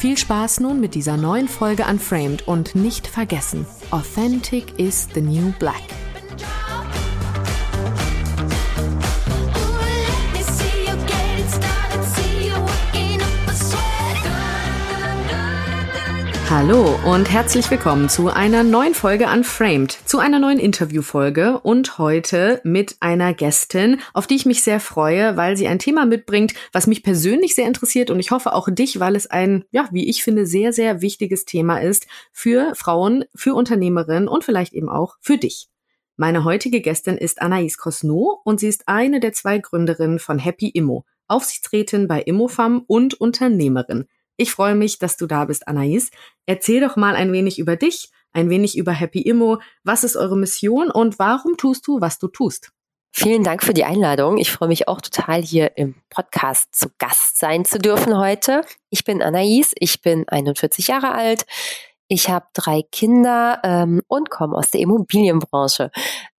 Viel Spaß nun mit dieser neuen Folge Unframed und nicht vergessen, Authentic is the new black. Hallo und herzlich willkommen zu einer neuen Folge Unframed, zu einer neuen Interviewfolge und heute mit einer Gästin, auf die ich mich sehr freue, weil sie ein Thema mitbringt, was mich persönlich sehr interessiert und ich hoffe auch dich, weil es ein, ja, wie ich finde, sehr, sehr wichtiges Thema ist für Frauen, für Unternehmerinnen und vielleicht eben auch für dich. Meine heutige Gästin ist Anaïs Cosno und sie ist eine der zwei Gründerinnen von Happy Immo, Aufsichtsrätin bei Immofam und Unternehmerin. Ich freue mich, dass du da bist, Anaïs. Erzähl doch mal ein wenig über dich, ein wenig über Happy Immo. Was ist eure Mission und warum tust du, was du tust? Vielen Dank für die Einladung. Ich freue mich auch total, hier im Podcast zu Gast sein zu dürfen heute. Ich bin Anaïs, ich bin 41 Jahre alt. Ich habe drei Kinder ähm, und komme aus der Immobilienbranche.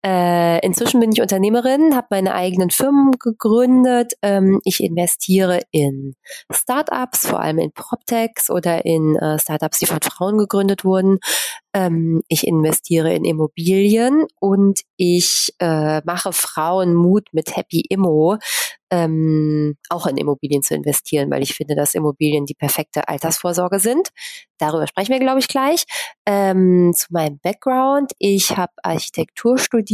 Äh, inzwischen bin ich Unternehmerin, habe meine eigenen Firmen gegründet. Ähm, ich investiere in Startups, vor allem in PropTechs oder in äh, Startups, die von Frauen gegründet wurden. Ähm, ich investiere in Immobilien und ich äh, mache Frauen Mut mit Happy Immo, ähm, auch in Immobilien zu investieren, weil ich finde, dass Immobilien die perfekte Altersvorsorge sind. Darüber sprechen wir, glaube ich, gleich. Ähm, zu meinem Background. Ich habe Architektur studiert,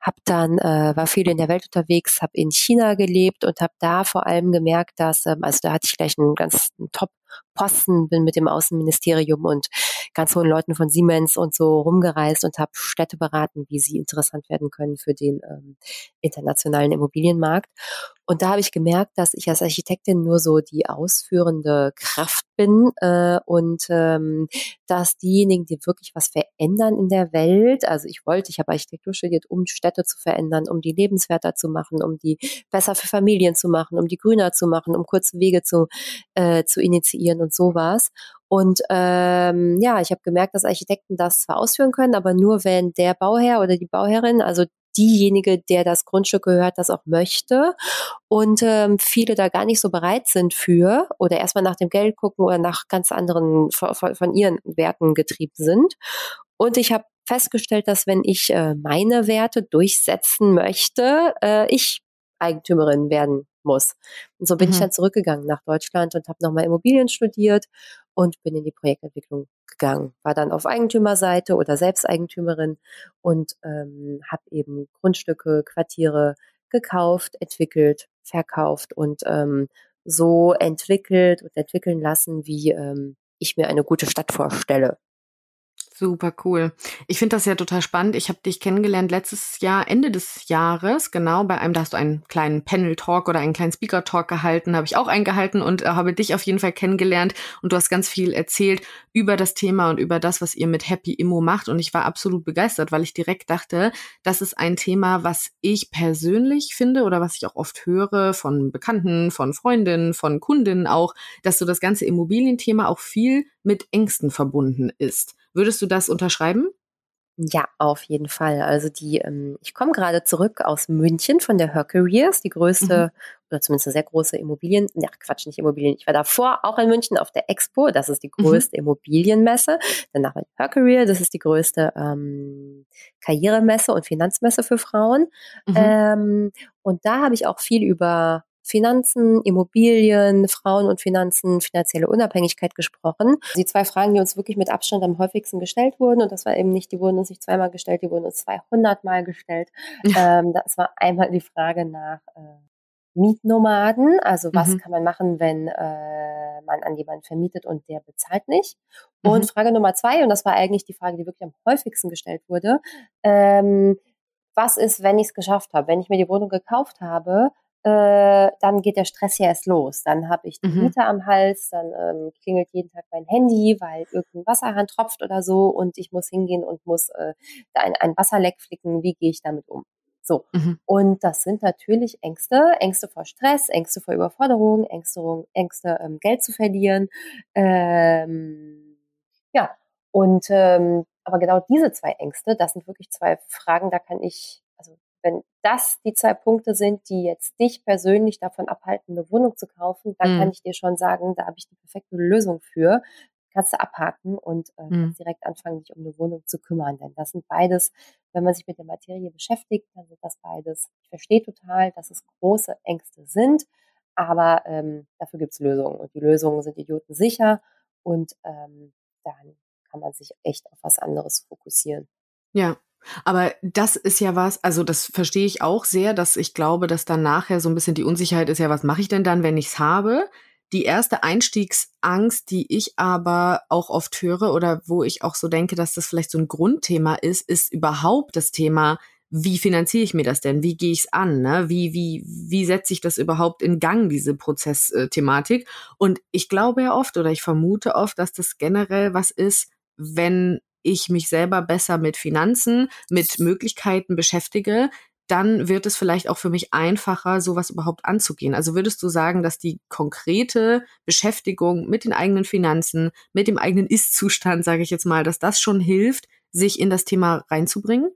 habe dann äh, war viel in der Welt unterwegs, habe in China gelebt und habe da vor allem gemerkt, dass ähm, also da hatte ich gleich einen ganz einen Top Posten, bin mit dem Außenministerium und ganz hohen Leuten von Siemens und so rumgereist und habe Städte beraten, wie sie interessant werden können für den ähm, internationalen Immobilienmarkt. Und da habe ich gemerkt, dass ich als Architektin nur so die ausführende Kraft bin äh, und ähm, dass diejenigen, die wirklich was verändern in der Welt, also ich wollte, ich habe Architektur studiert, um Städte zu verändern, um die lebenswerter zu machen, um die besser für Familien zu machen, um die grüner zu machen, um kurze Wege zu, äh, zu initiieren und sowas. Und ähm, ja, ich habe gemerkt, dass Architekten das zwar ausführen können, aber nur wenn der Bauherr oder die Bauherrin, also diejenige, der das Grundstück gehört, das auch möchte und ähm, viele da gar nicht so bereit sind für oder erstmal nach dem Geld gucken oder nach ganz anderen von, von ihren Werten getrieben sind. Und ich habe festgestellt, dass wenn ich äh, meine Werte durchsetzen möchte, äh, ich Eigentümerin werden muss. Und so bin mhm. ich dann zurückgegangen nach Deutschland und habe nochmal Immobilien studiert und bin in die Projektentwicklung gegangen. War dann auf Eigentümerseite oder Selbsteigentümerin und ähm, habe eben Grundstücke, Quartiere gekauft, entwickelt, verkauft und ähm, so entwickelt und entwickeln lassen, wie ähm, ich mir eine gute Stadt vorstelle. Super cool. Ich finde das ja total spannend. Ich habe dich kennengelernt letztes Jahr, Ende des Jahres, genau, bei einem, da hast du einen kleinen Panel-Talk oder einen kleinen Speaker-Talk gehalten, habe ich auch eingehalten und äh, habe dich auf jeden Fall kennengelernt und du hast ganz viel erzählt über das Thema und über das, was ihr mit Happy Immo macht und ich war absolut begeistert, weil ich direkt dachte, das ist ein Thema, was ich persönlich finde oder was ich auch oft höre von Bekannten, von Freundinnen, von Kundinnen auch, dass so das ganze Immobilienthema auch viel mit Ängsten verbunden ist. Würdest du das unterschreiben? Ja, auf jeden Fall. Also die, ähm, ich komme gerade zurück aus München von der Her Careers, die größte mhm. oder zumindest eine sehr große Immobilien, ja Quatsch, nicht Immobilien. Ich war davor auch in München auf der Expo, das ist die mhm. größte mhm. Immobilienmesse. Danach mit Her Career, das ist die größte ähm, Karrieremesse und Finanzmesse für Frauen. Mhm. Ähm, und da habe ich auch viel über Finanzen, Immobilien, Frauen und Finanzen, finanzielle Unabhängigkeit gesprochen. Die zwei Fragen, die uns wirklich mit Abstand am häufigsten gestellt wurden, und das war eben nicht, die wurden uns nicht zweimal gestellt, die wurden uns 200 Mal gestellt. ähm, das war einmal die Frage nach äh, Mietnomaden, also was mhm. kann man machen, wenn äh, man an jemanden vermietet und der bezahlt nicht. Und mhm. Frage Nummer zwei, und das war eigentlich die Frage, die wirklich am häufigsten gestellt wurde, ähm, was ist, wenn ich es geschafft habe, wenn ich mir die Wohnung gekauft habe, äh, dann geht der Stress ja erst los. Dann habe ich die Mhm. Miete am Hals, dann ähm, klingelt jeden Tag mein Handy, weil irgendein Wasserhahn tropft oder so und ich muss hingehen und muss äh, ein, ein Wasserleck flicken. Wie gehe ich damit um? So. Mhm. Und das sind natürlich Ängste, Ängste vor Stress, Ängste vor Überforderung, Ängste, Ängste ähm, Geld zu verlieren. Ähm, ja, und ähm, aber genau diese zwei Ängste, das sind wirklich zwei Fragen, da kann ich, wenn das die zwei Punkte sind, die jetzt dich persönlich davon abhalten, eine Wohnung zu kaufen, dann Mhm. kann ich dir schon sagen, da habe ich die perfekte Lösung für. Kannst du abhaken und äh, Mhm. direkt anfangen, dich um eine Wohnung zu kümmern. Denn das sind beides, wenn man sich mit der Materie beschäftigt, dann sind das beides. Ich verstehe total, dass es große Ängste sind, aber ähm, dafür gibt's Lösungen. Und die Lösungen sind idiotensicher und ähm, dann kann man sich echt auf was anderes fokussieren. Ja. Aber das ist ja was, also das verstehe ich auch sehr, dass ich glaube, dass dann nachher so ein bisschen die Unsicherheit ist, ja, was mache ich denn dann, wenn ich's habe? Die erste Einstiegsangst, die ich aber auch oft höre oder wo ich auch so denke, dass das vielleicht so ein Grundthema ist, ist überhaupt das Thema, wie finanziere ich mir das denn? Wie gehe ich's an? Ne? Wie, wie, wie setze ich das überhaupt in Gang, diese Prozessthematik? Und ich glaube ja oft oder ich vermute oft, dass das generell was ist, wenn ich mich selber besser mit Finanzen, mit Möglichkeiten beschäftige, dann wird es vielleicht auch für mich einfacher, sowas überhaupt anzugehen. Also würdest du sagen, dass die konkrete Beschäftigung mit den eigenen Finanzen, mit dem eigenen Ist-Zustand, sage ich jetzt mal, dass das schon hilft, sich in das Thema reinzubringen?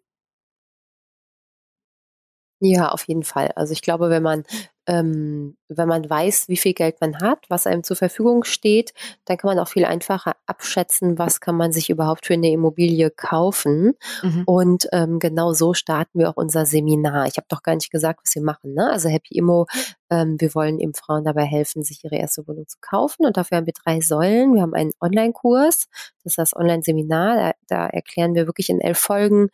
Ja, auf jeden Fall. Also ich glaube, wenn man, ähm, wenn man weiß, wie viel Geld man hat, was einem zur Verfügung steht, dann kann man auch viel einfacher abschätzen, was kann man sich überhaupt für eine Immobilie kaufen. Mhm. Und ähm, genau so starten wir auch unser Seminar. Ich habe doch gar nicht gesagt, was wir machen. Ne? Also Happy Immo, ähm, wir wollen eben Frauen dabei helfen, sich ihre erste Wohnung zu kaufen. Und dafür haben wir drei Säulen. Wir haben einen Online-Kurs, das ist das Online-Seminar. Da, da erklären wir wirklich in elf Folgen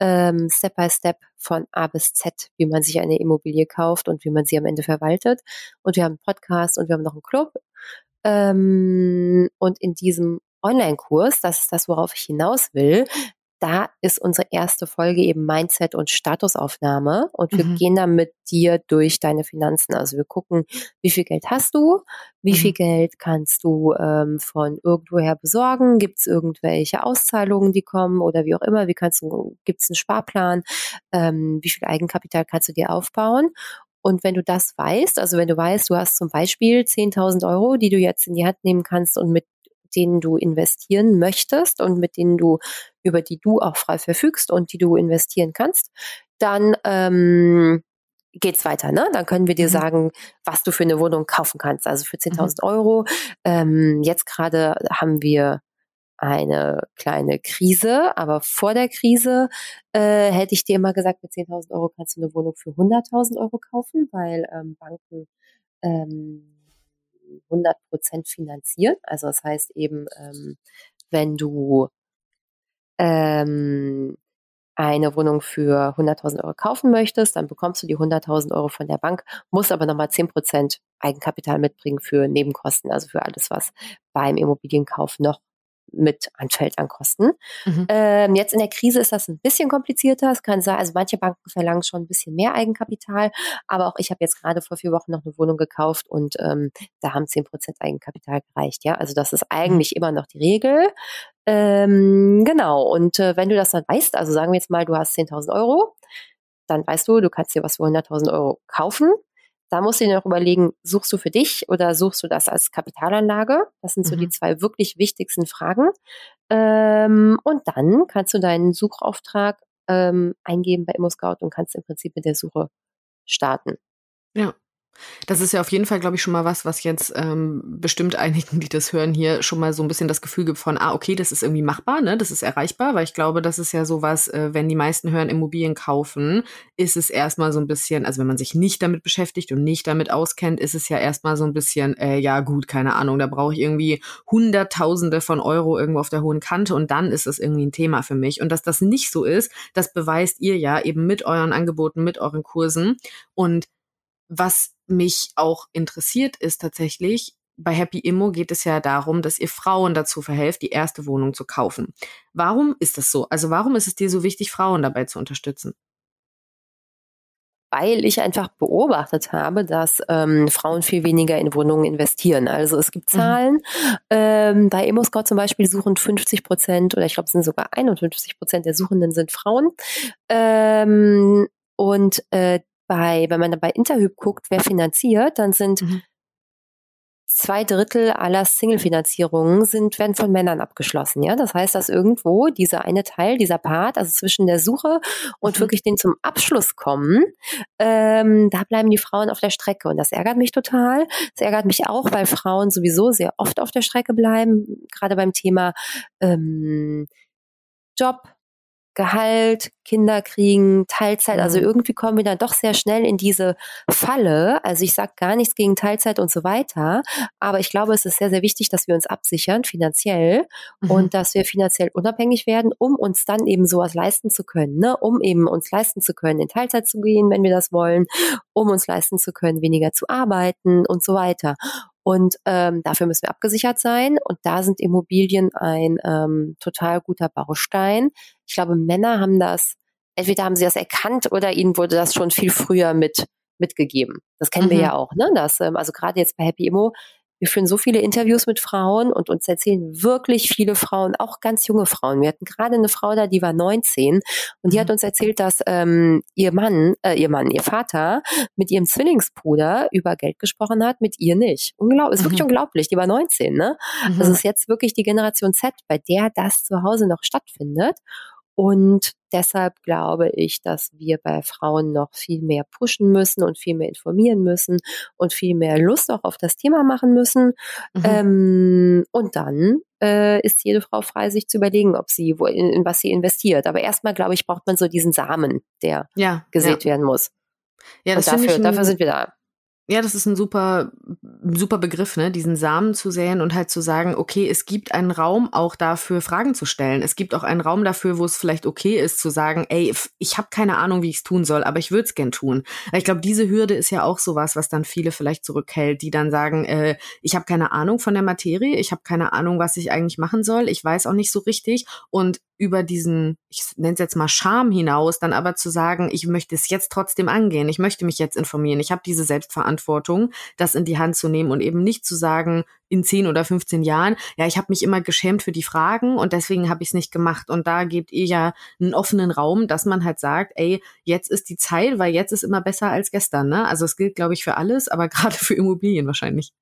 ähm, Step by Step von A bis Z, wie man sich eine Immobilie kauft und wie man sie am Ende verwaltet. Und wir haben einen Podcast und wir haben noch einen Club. Ähm, und in diesem Online-Kurs, das ist das, worauf ich hinaus will, da ist unsere erste Folge eben Mindset und Statusaufnahme und wir Mhm. gehen dann mit dir durch deine Finanzen. Also wir gucken, wie viel Geld hast du, wie Mhm. viel Geld kannst du ähm, von irgendwoher besorgen, gibt es irgendwelche Auszahlungen, die kommen oder wie auch immer, wie kannst du, gibt es einen Sparplan, ähm, wie viel Eigenkapital kannst du dir aufbauen und wenn du das weißt, also wenn du weißt, du hast zum Beispiel 10.000 Euro, die du jetzt in die Hand nehmen kannst und mit denen du investieren möchtest und mit denen du, über die du auch frei verfügst und die du investieren kannst, dann ähm, geht's weiter. Ne? Dann können wir dir Mhm. sagen, was du für eine Wohnung kaufen kannst. Also für 10.000 Euro. Ähm, jetzt gerade haben wir eine kleine Krise, aber vor der Krise äh, hätte ich dir immer gesagt, mit 10.000 Euro kannst du eine Wohnung für 100.000 Euro kaufen, weil ähm, Banken ähm, 100 Prozent finanzieren. Also das heißt eben, ähm, wenn du ähm, eine Wohnung für 100.000 Euro kaufen möchtest, dann bekommst du die 100.000 Euro von der Bank, musst aber nochmal 10 Prozent Eigenkapital mitbringen für Nebenkosten, also für alles, was beim Immobilienkauf noch mit anfällt an Kosten. Mhm. Ähm, jetzt in der Krise ist das ein bisschen komplizierter. Es kann sein, also manche Banken verlangen schon ein bisschen mehr Eigenkapital, aber auch ich habe jetzt gerade vor vier Wochen noch eine Wohnung gekauft und ähm, da haben 10% Eigenkapital gereicht. Ja, also das ist eigentlich immer noch die Regel. Ähm, genau. Und äh, wenn du das dann weißt, also sagen wir jetzt mal, du hast 10.000 Euro, dann weißt du, du kannst dir was für 100.000 Euro kaufen. Da musst du dir noch überlegen, suchst du für dich oder suchst du das als Kapitalanlage? Das sind so Mhm. die zwei wirklich wichtigsten Fragen. Ähm, und dann kannst du deinen Suchauftrag ähm, eingeben bei ImmoScout und kannst im Prinzip mit der Suche starten. Ja. Das ist ja auf jeden Fall, glaube ich, schon mal was, was jetzt ähm, bestimmt einigen, die das hören, hier schon mal so ein bisschen das Gefühl gibt von, ah, okay, das ist irgendwie machbar, ne? Das ist erreichbar, weil ich glaube, das ist ja sowas, äh, wenn die meisten hören, Immobilien kaufen, ist es erstmal so ein bisschen, also wenn man sich nicht damit beschäftigt und nicht damit auskennt, ist es ja erstmal so ein bisschen, äh, ja gut, keine Ahnung, da brauche ich irgendwie Hunderttausende von Euro irgendwo auf der hohen Kante und dann ist es irgendwie ein Thema für mich. Und dass das nicht so ist, das beweist ihr ja eben mit euren Angeboten, mit euren Kursen. Und was mich auch interessiert, ist tatsächlich, bei Happy Immo geht es ja darum, dass ihr Frauen dazu verhelft, die erste Wohnung zu kaufen. Warum ist das so? Also warum ist es dir so wichtig, Frauen dabei zu unterstützen? weil ich einfach beobachtet habe, dass ähm, Frauen viel weniger in Wohnungen investieren. Also es gibt mhm. Zahlen, mhm. ähm, bei ImmoScout zum Beispiel suchen 50 Prozent oder ich glaube es sind sogar 51 Prozent der Suchenden sind Frauen. Ähm, und äh, bei, wenn man dann bei Interhyp guckt, wer finanziert, dann sind mhm zwei Drittel aller Single-Finanzierungen sind, werden von Männern abgeschlossen. Ja, das heißt, dass irgendwo dieser eine Teil, dieser Part, also zwischen der Suche und mhm. wirklich den zum Abschluss kommen, ähm, da bleiben die Frauen auf der Strecke. Und das ärgert mich total. Das ärgert mich auch, weil Frauen sowieso sehr oft auf der Strecke bleiben, gerade beim Thema ähm, Job, Gehalt, Kinder kriegen, Teilzeit. Also mhm. irgendwie kommen wir dann doch sehr schnell in diese Falle. Also ich sage gar nichts gegen Teilzeit und so weiter. Aber ich glaube, es ist sehr, sehr wichtig, dass wir uns absichern finanziell mhm. und dass wir finanziell unabhängig werden, um uns dann eben sowas leisten zu können. Ne? Um eben uns leisten zu können, in Teilzeit zu gehen, wenn wir das wollen, um uns leisten zu können, weniger zu arbeiten und so weiter. Und ähm, dafür müssen wir abgesichert sein. Und da sind Immobilien ein ähm, total guter Baustein. Ich glaube, Männer haben das, entweder haben sie das erkannt oder ihnen wurde das schon viel früher mit mitgegeben. Das kennen mhm. wir ja auch, ne? Das, ähm, also gerade jetzt bei Happy Immo wir führen so viele Interviews mit Frauen und uns erzählen wirklich viele Frauen, auch ganz junge Frauen. Wir hatten gerade eine Frau da, die war 19 und die hat mhm. uns erzählt, dass ähm, ihr Mann, äh, ihr Mann, ihr Vater mit ihrem Zwillingsbruder über Geld gesprochen hat, mit ihr nicht. Unglaublich, ist wirklich mhm. unglaublich. Die war 19, ne? Mhm. Das ist jetzt wirklich die Generation Z, bei der das zu Hause noch stattfindet. Und deshalb glaube ich, dass wir bei Frauen noch viel mehr pushen müssen und viel mehr informieren müssen und viel mehr Lust auch auf das Thema machen müssen. Mhm. Ähm, und dann äh, ist jede Frau frei, sich zu überlegen, ob sie wo, in, in was sie investiert. Aber erstmal, glaube ich, braucht man so diesen Samen, der ja, gesät ja. werden muss. Ja, das und dafür, dafür sind wir da. Ja, das ist ein super, super Begriff, ne? Diesen Samen zu säen und halt zu sagen, okay, es gibt einen Raum auch dafür, Fragen zu stellen. Es gibt auch einen Raum dafür, wo es vielleicht okay ist, zu sagen, ey, ich habe keine Ahnung, wie ich es tun soll, aber ich würde es gern tun. Ich glaube, diese Hürde ist ja auch sowas, was dann viele vielleicht zurückhält, die dann sagen, äh, ich habe keine Ahnung von der Materie, ich habe keine Ahnung, was ich eigentlich machen soll, ich weiß auch nicht so richtig und über diesen, ich nenne es jetzt mal Scham hinaus, dann aber zu sagen, ich möchte es jetzt trotzdem angehen, ich möchte mich jetzt informieren, ich habe diese Selbstverantwortung, das in die Hand zu nehmen und eben nicht zu sagen, in 10 oder 15 Jahren, ja, ich habe mich immer geschämt für die Fragen und deswegen habe ich es nicht gemacht. Und da gebt ihr ja einen offenen Raum, dass man halt sagt, ey, jetzt ist die Zeit, weil jetzt ist immer besser als gestern. Ne? Also es gilt, glaube ich, für alles, aber gerade für Immobilien wahrscheinlich.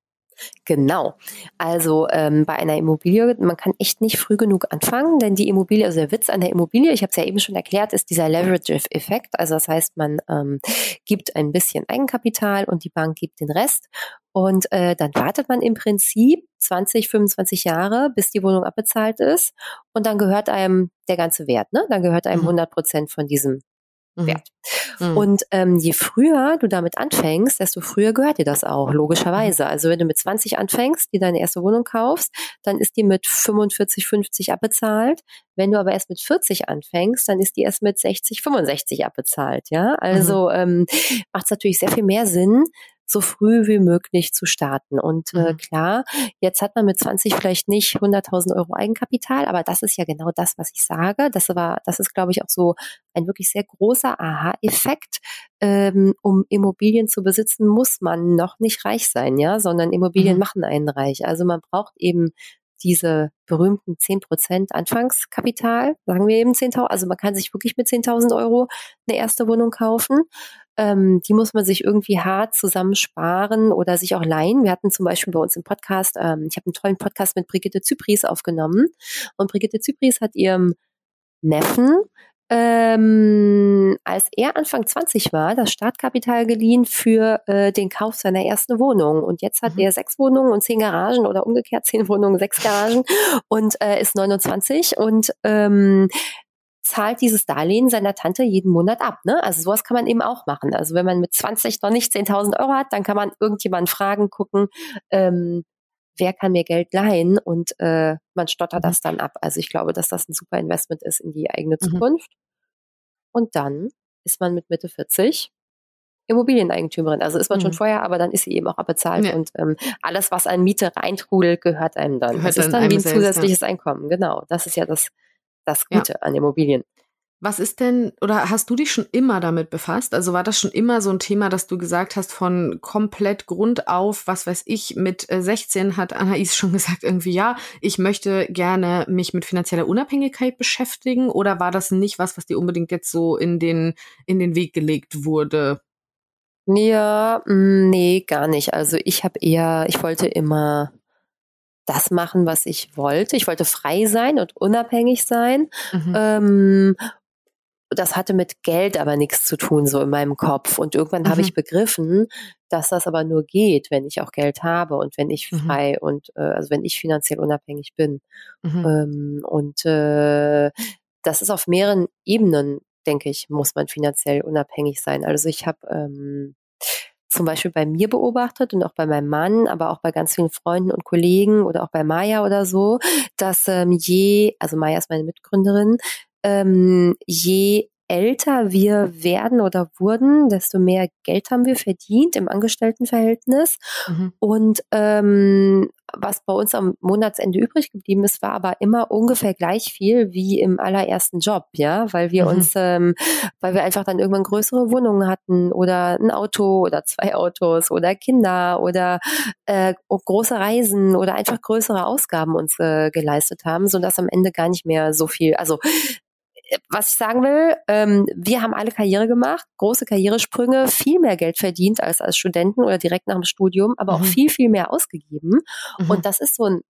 Genau. Also ähm, bei einer Immobilie, man kann echt nicht früh genug anfangen, denn die Immobilie, also der Witz an der Immobilie, ich habe es ja eben schon erklärt, ist dieser Leverage-Effekt. Also das heißt, man ähm, gibt ein bisschen Eigenkapital und die Bank gibt den Rest. Und äh, dann wartet man im Prinzip 20, 25 Jahre, bis die Wohnung abbezahlt ist. Und dann gehört einem der ganze Wert. Ne? Dann gehört einem 100 mhm. Prozent von diesem. Wert. Mhm. Und ähm, je früher du damit anfängst, desto früher gehört dir das auch, logischerweise. Mhm. Also wenn du mit 20 anfängst, die deine erste Wohnung kaufst, dann ist die mit 45, 50 abbezahlt. Wenn du aber erst mit 40 anfängst, dann ist die erst mit 60, 65 abbezahlt. Ja, also mhm. ähm, macht es natürlich sehr viel mehr Sinn, so früh wie möglich zu starten. Und äh, mhm. klar, jetzt hat man mit 20 vielleicht nicht 100.000 Euro Eigenkapital, aber das ist ja genau das, was ich sage. Das war, das ist, glaube ich, auch so ein wirklich sehr großer Aha-Effekt. Ähm, um Immobilien zu besitzen, muss man noch nicht reich sein, ja, sondern Immobilien mhm. machen einen reich. Also man braucht eben diese berühmten 10% Anfangskapital, sagen wir eben 10.000, also man kann sich wirklich mit 10.000 Euro eine erste Wohnung kaufen. Ähm, die muss man sich irgendwie hart zusammensparen oder sich auch leihen. Wir hatten zum Beispiel bei uns im Podcast, ähm, ich habe einen tollen Podcast mit Brigitte Zypries aufgenommen und Brigitte Zypries hat ihrem Neffen ähm, als er Anfang 20 war, das Startkapital geliehen für äh, den Kauf seiner ersten Wohnung. Und jetzt hat mhm. er sechs Wohnungen und zehn Garagen oder umgekehrt zehn Wohnungen, sechs Garagen und äh, ist 29 und ähm, zahlt dieses Darlehen seiner Tante jeden Monat ab. Ne? Also sowas kann man eben auch machen. Also wenn man mit 20 noch nicht 10.000 Euro hat, dann kann man irgendjemanden fragen, gucken, ähm, wer kann mir Geld leihen und äh, man stottert mhm. das dann ab. Also ich glaube, dass das ein super Investment ist in die eigene mhm. Zukunft. Mhm. Und dann ist man mit Mitte 40 Immobilieneigentümerin. Also ist man mhm. schon vorher, aber dann ist sie eben auch abbezahlt ja. und ähm, alles, was an Miete reintrudelt, gehört einem dann. Gehört das ist dann wie ein zusätzliches ja. Einkommen. Genau. Das ist ja das, das Gute ja. an Immobilien. Was ist denn, oder hast du dich schon immer damit befasst? Also war das schon immer so ein Thema, dass du gesagt hast, von komplett Grund auf, was weiß ich, mit 16 äh, hat Anais schon gesagt, irgendwie, ja, ich möchte gerne mich mit finanzieller Unabhängigkeit beschäftigen? Oder war das nicht was, was dir unbedingt jetzt so in den, in den Weg gelegt wurde? Ja, mm, nee, gar nicht. Also ich habe eher, ich wollte immer das machen, was ich wollte. Ich wollte frei sein und unabhängig sein. Mhm. Ähm, das hatte mit Geld aber nichts zu tun, so in meinem Kopf. Und irgendwann mhm. habe ich begriffen, dass das aber nur geht, wenn ich auch Geld habe und wenn ich mhm. frei mhm. und äh, also wenn ich finanziell unabhängig bin. Mhm. Ähm, und äh, das ist auf mehreren Ebenen, denke ich, muss man finanziell unabhängig sein. Also ich habe ähm, zum Beispiel bei mir beobachtet und auch bei meinem Mann, aber auch bei ganz vielen Freunden und Kollegen oder auch bei Maya oder so, dass ähm, je, also Maya ist meine Mitgründerin, ähm, je älter wir werden oder wurden, desto mehr Geld haben wir verdient im Angestelltenverhältnis. Mhm. Und ähm, was bei uns am Monatsende übrig geblieben ist, war aber immer ungefähr gleich viel wie im allerersten Job, ja, weil wir mhm. uns, ähm, weil wir einfach dann irgendwann größere Wohnungen hatten oder ein Auto oder zwei Autos oder Kinder oder äh, große Reisen oder einfach größere Ausgaben uns äh, geleistet haben, so dass am Ende gar nicht mehr so viel, also was ich sagen will, ähm, wir haben alle Karriere gemacht, große Karrieresprünge, viel mehr Geld verdient als als Studenten oder direkt nach dem Studium, aber mhm. auch viel, viel mehr ausgegeben. Mhm. Und das ist so ein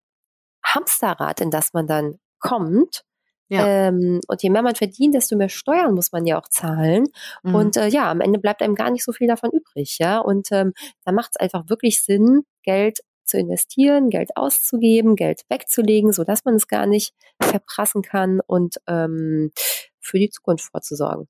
Hamsterrad, in das man dann kommt. Ja. Ähm, und je mehr man verdient, desto mehr Steuern muss man ja auch zahlen. Mhm. Und äh, ja, am Ende bleibt einem gar nicht so viel davon übrig, ja. Und ähm, da macht es einfach wirklich Sinn, Geld zu investieren, Geld auszugeben, Geld wegzulegen, so dass man es gar nicht verprassen kann und ähm, für die Zukunft vorzusorgen.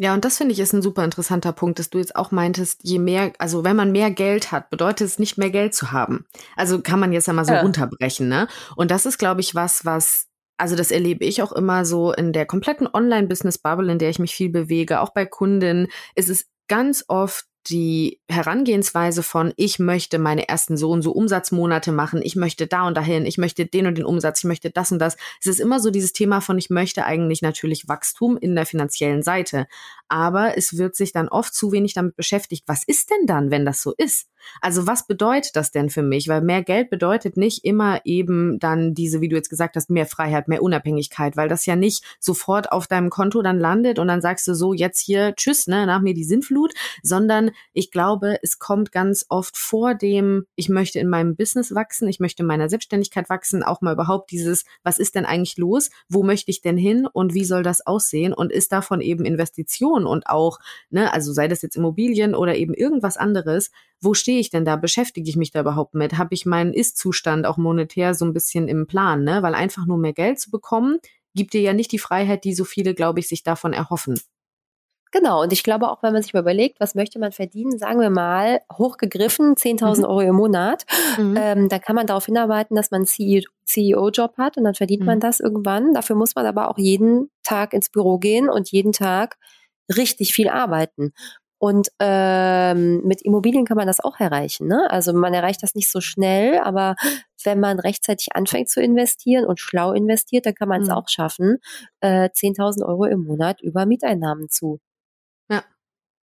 Ja, und das finde ich ist ein super interessanter Punkt, dass du jetzt auch meintest, je mehr, also wenn man mehr Geld hat, bedeutet es nicht mehr Geld zu haben. Also kann man jetzt ja mal so ja. runterbrechen, ne? Und das ist, glaube ich, was, was also das erlebe ich auch immer so in der kompletten Online-Business-Bubble, in der ich mich viel bewege, auch bei Kunden, ist es ganz oft die Herangehensweise von, ich möchte meine ersten so und so Umsatzmonate machen, ich möchte da und dahin, ich möchte den und den Umsatz, ich möchte das und das. Es ist immer so dieses Thema von, ich möchte eigentlich natürlich Wachstum in der finanziellen Seite. Aber es wird sich dann oft zu wenig damit beschäftigt. Was ist denn dann, wenn das so ist? Also was bedeutet das denn für mich? Weil mehr Geld bedeutet nicht immer eben dann diese, wie du jetzt gesagt hast, mehr Freiheit, mehr Unabhängigkeit, weil das ja nicht sofort auf deinem Konto dann landet und dann sagst du so, jetzt hier, tschüss, ne, nach mir die Sinnflut, sondern ich glaube, es kommt ganz oft vor dem, ich möchte in meinem Business wachsen, ich möchte in meiner Selbstständigkeit wachsen, auch mal überhaupt dieses, was ist denn eigentlich los? Wo möchte ich denn hin und wie soll das aussehen? Und ist davon eben Investition und auch, ne, also sei das jetzt Immobilien oder eben irgendwas anderes, wo stehe ich denn da? Beschäftige ich mich da überhaupt mit? Habe ich meinen Ist-Zustand auch monetär so ein bisschen im Plan, ne? Weil einfach nur mehr Geld zu bekommen, gibt dir ja nicht die Freiheit, die so viele, glaube ich, sich davon erhoffen. Genau, und ich glaube auch, wenn man sich mal überlegt, was möchte man verdienen, sagen wir mal, hochgegriffen, 10.000 mhm. Euro im Monat, mhm. ähm, dann kann man darauf hinarbeiten, dass man einen CEO-Job hat und dann verdient mhm. man das irgendwann. Dafür muss man aber auch jeden Tag ins Büro gehen und jeden Tag richtig viel arbeiten. Und ähm, mit Immobilien kann man das auch erreichen. Ne? Also man erreicht das nicht so schnell, aber wenn man rechtzeitig anfängt zu investieren und schlau investiert, dann kann man es mhm. auch schaffen, äh, 10.000 Euro im Monat über Mieteinnahmen zu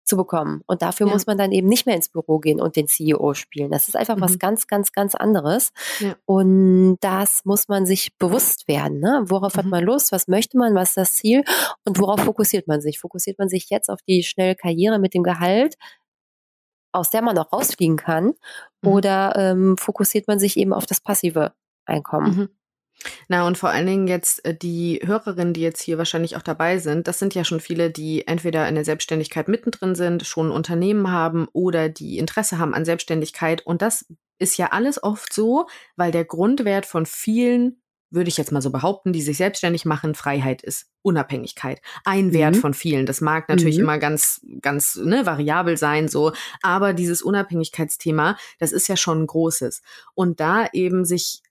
zu bekommen. Und dafür ja. muss man dann eben nicht mehr ins Büro gehen und den CEO spielen. Das ist einfach mhm. was ganz, ganz, ganz anderes. Ja. Und das muss man sich bewusst werden. Ne? Worauf mhm. hat man Lust? Was möchte man? Was ist das Ziel? Und worauf fokussiert man sich? Fokussiert man sich jetzt auf die schnelle Karriere mit dem Gehalt, aus der man auch rausfliegen kann? Mhm. Oder ähm, fokussiert man sich eben auf das passive Einkommen? Na, und vor allen Dingen jetzt äh, die Hörerinnen, die jetzt hier wahrscheinlich auch dabei sind, das sind ja schon viele, die entweder in der Selbstständigkeit mittendrin sind, schon ein Unternehmen haben oder die Interesse haben an Selbstständigkeit. Und das ist ja alles oft so, weil der Grundwert von vielen würde ich jetzt mal so behaupten, die sich selbstständig machen, Freiheit ist, Unabhängigkeit. Ein mhm. Wert von vielen. Das mag natürlich mhm. immer ganz, ganz ne, variabel sein, so. Aber dieses Unabhängigkeitsthema, das ist ja schon ein großes. Und da eben sich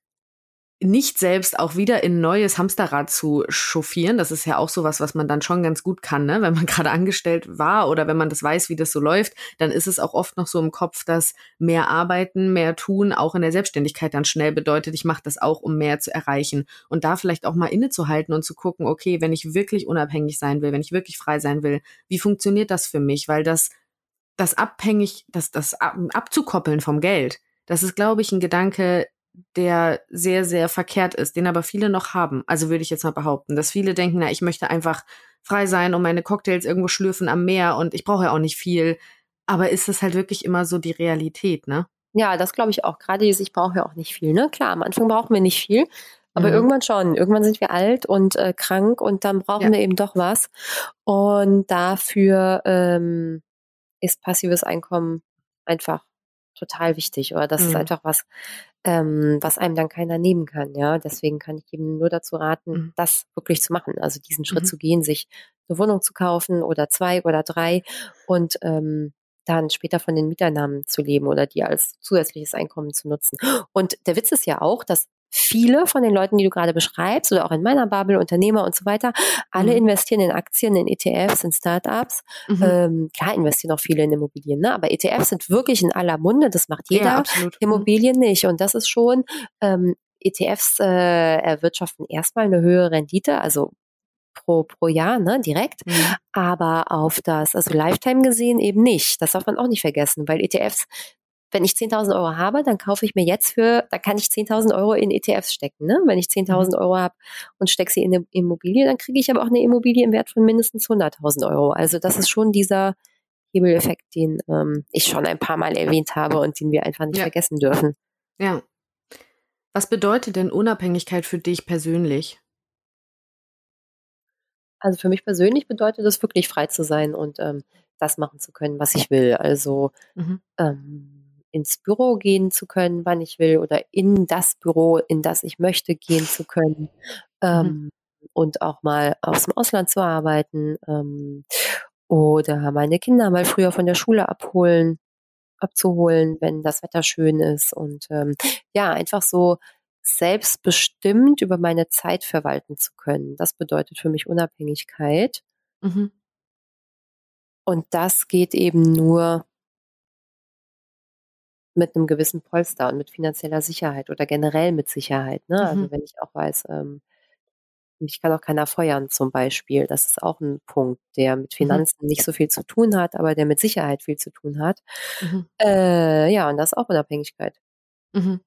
nicht selbst auch wieder in neues Hamsterrad zu chauffieren. Das ist ja auch sowas, was man dann schon ganz gut kann, ne? Wenn man gerade angestellt war oder wenn man das weiß, wie das so läuft, dann ist es auch oft noch so im Kopf, dass mehr arbeiten, mehr tun, auch in der Selbstständigkeit dann schnell bedeutet, ich mache das auch, um mehr zu erreichen. Und da vielleicht auch mal innezuhalten und zu gucken, okay, wenn ich wirklich unabhängig sein will, wenn ich wirklich frei sein will, wie funktioniert das für mich? Weil das, das abhängig, das, das abzukoppeln vom Geld, das ist, glaube ich, ein Gedanke, der sehr, sehr verkehrt ist, den aber viele noch haben. Also würde ich jetzt mal behaupten, dass viele denken, na, ich möchte einfach frei sein und meine Cocktails irgendwo schlürfen am Meer und ich brauche ja auch nicht viel. Aber ist das halt wirklich immer so die Realität, ne? Ja, das glaube ich auch. Gerade ich brauche ja auch nicht viel, ne? Klar, am Anfang brauchen wir nicht viel, aber mhm. irgendwann schon. Irgendwann sind wir alt und äh, krank und dann brauchen ja. wir eben doch was. Und dafür ähm, ist passives Einkommen einfach total wichtig. Oder das mhm. ist einfach was, ähm, was einem dann keiner nehmen kann. Ja, deswegen kann ich eben nur dazu raten, mhm. das wirklich zu machen. Also diesen Schritt mhm. zu gehen, sich eine Wohnung zu kaufen oder zwei oder drei und ähm, dann später von den Mieteinnahmen zu leben oder die als zusätzliches Einkommen zu nutzen. Und der Witz ist ja auch, dass viele von den Leuten, die du gerade beschreibst, oder auch in meiner Bubble, Unternehmer und so weiter, alle mhm. investieren in Aktien, in ETFs, in Startups. Mhm. Ähm, klar investieren auch viele in Immobilien, ne? aber ETFs sind wirklich in aller Munde, das macht jeder, ja, mhm. Immobilien nicht. Und das ist schon, ähm, ETFs äh, erwirtschaften erstmal eine höhere Rendite, also pro, pro Jahr, ne, direkt. Mhm. Aber auf das, also Lifetime gesehen eben nicht. Das darf man auch nicht vergessen, weil ETFs wenn ich 10.000 Euro habe, dann kaufe ich mir jetzt für, da kann ich 10.000 Euro in ETFs stecken. Ne? Wenn ich 10.000 mhm. Euro habe und stecke sie in eine Immobilie, dann kriege ich aber auch eine Immobilie im Wert von mindestens 100.000 Euro. Also das ist schon dieser Hebeleffekt, den ähm, ich schon ein paar Mal erwähnt habe und den wir einfach nicht ja. vergessen dürfen. Ja. Was bedeutet denn Unabhängigkeit für dich persönlich? Also für mich persönlich bedeutet es wirklich frei zu sein und ähm, das machen zu können, was ich will. Also mhm. ähm, ins Büro gehen zu können, wann ich will, oder in das Büro, in das ich möchte, gehen zu können. Mhm. Ähm, mhm. Und auch mal aus dem Ausland zu arbeiten. Ähm, oder meine Kinder mal früher von der Schule abholen, abzuholen, wenn das Wetter schön ist. Und ähm, ja, einfach so selbstbestimmt über meine Zeit verwalten zu können. Das bedeutet für mich Unabhängigkeit. Mhm. Und das geht eben nur, mit einem gewissen Polster und mit finanzieller Sicherheit oder generell mit Sicherheit. Ne? Also mhm. Also wenn ich auch weiß, ähm, mich kann auch keiner feuern zum Beispiel. Das ist auch ein Punkt, der mit mhm. Finanzen mhm. nicht so viel zu tun hat, aber der mit Sicherheit viel zu tun hat. Mhm. Äh, ja, und das ist auch Unabhängigkeit. Mhm.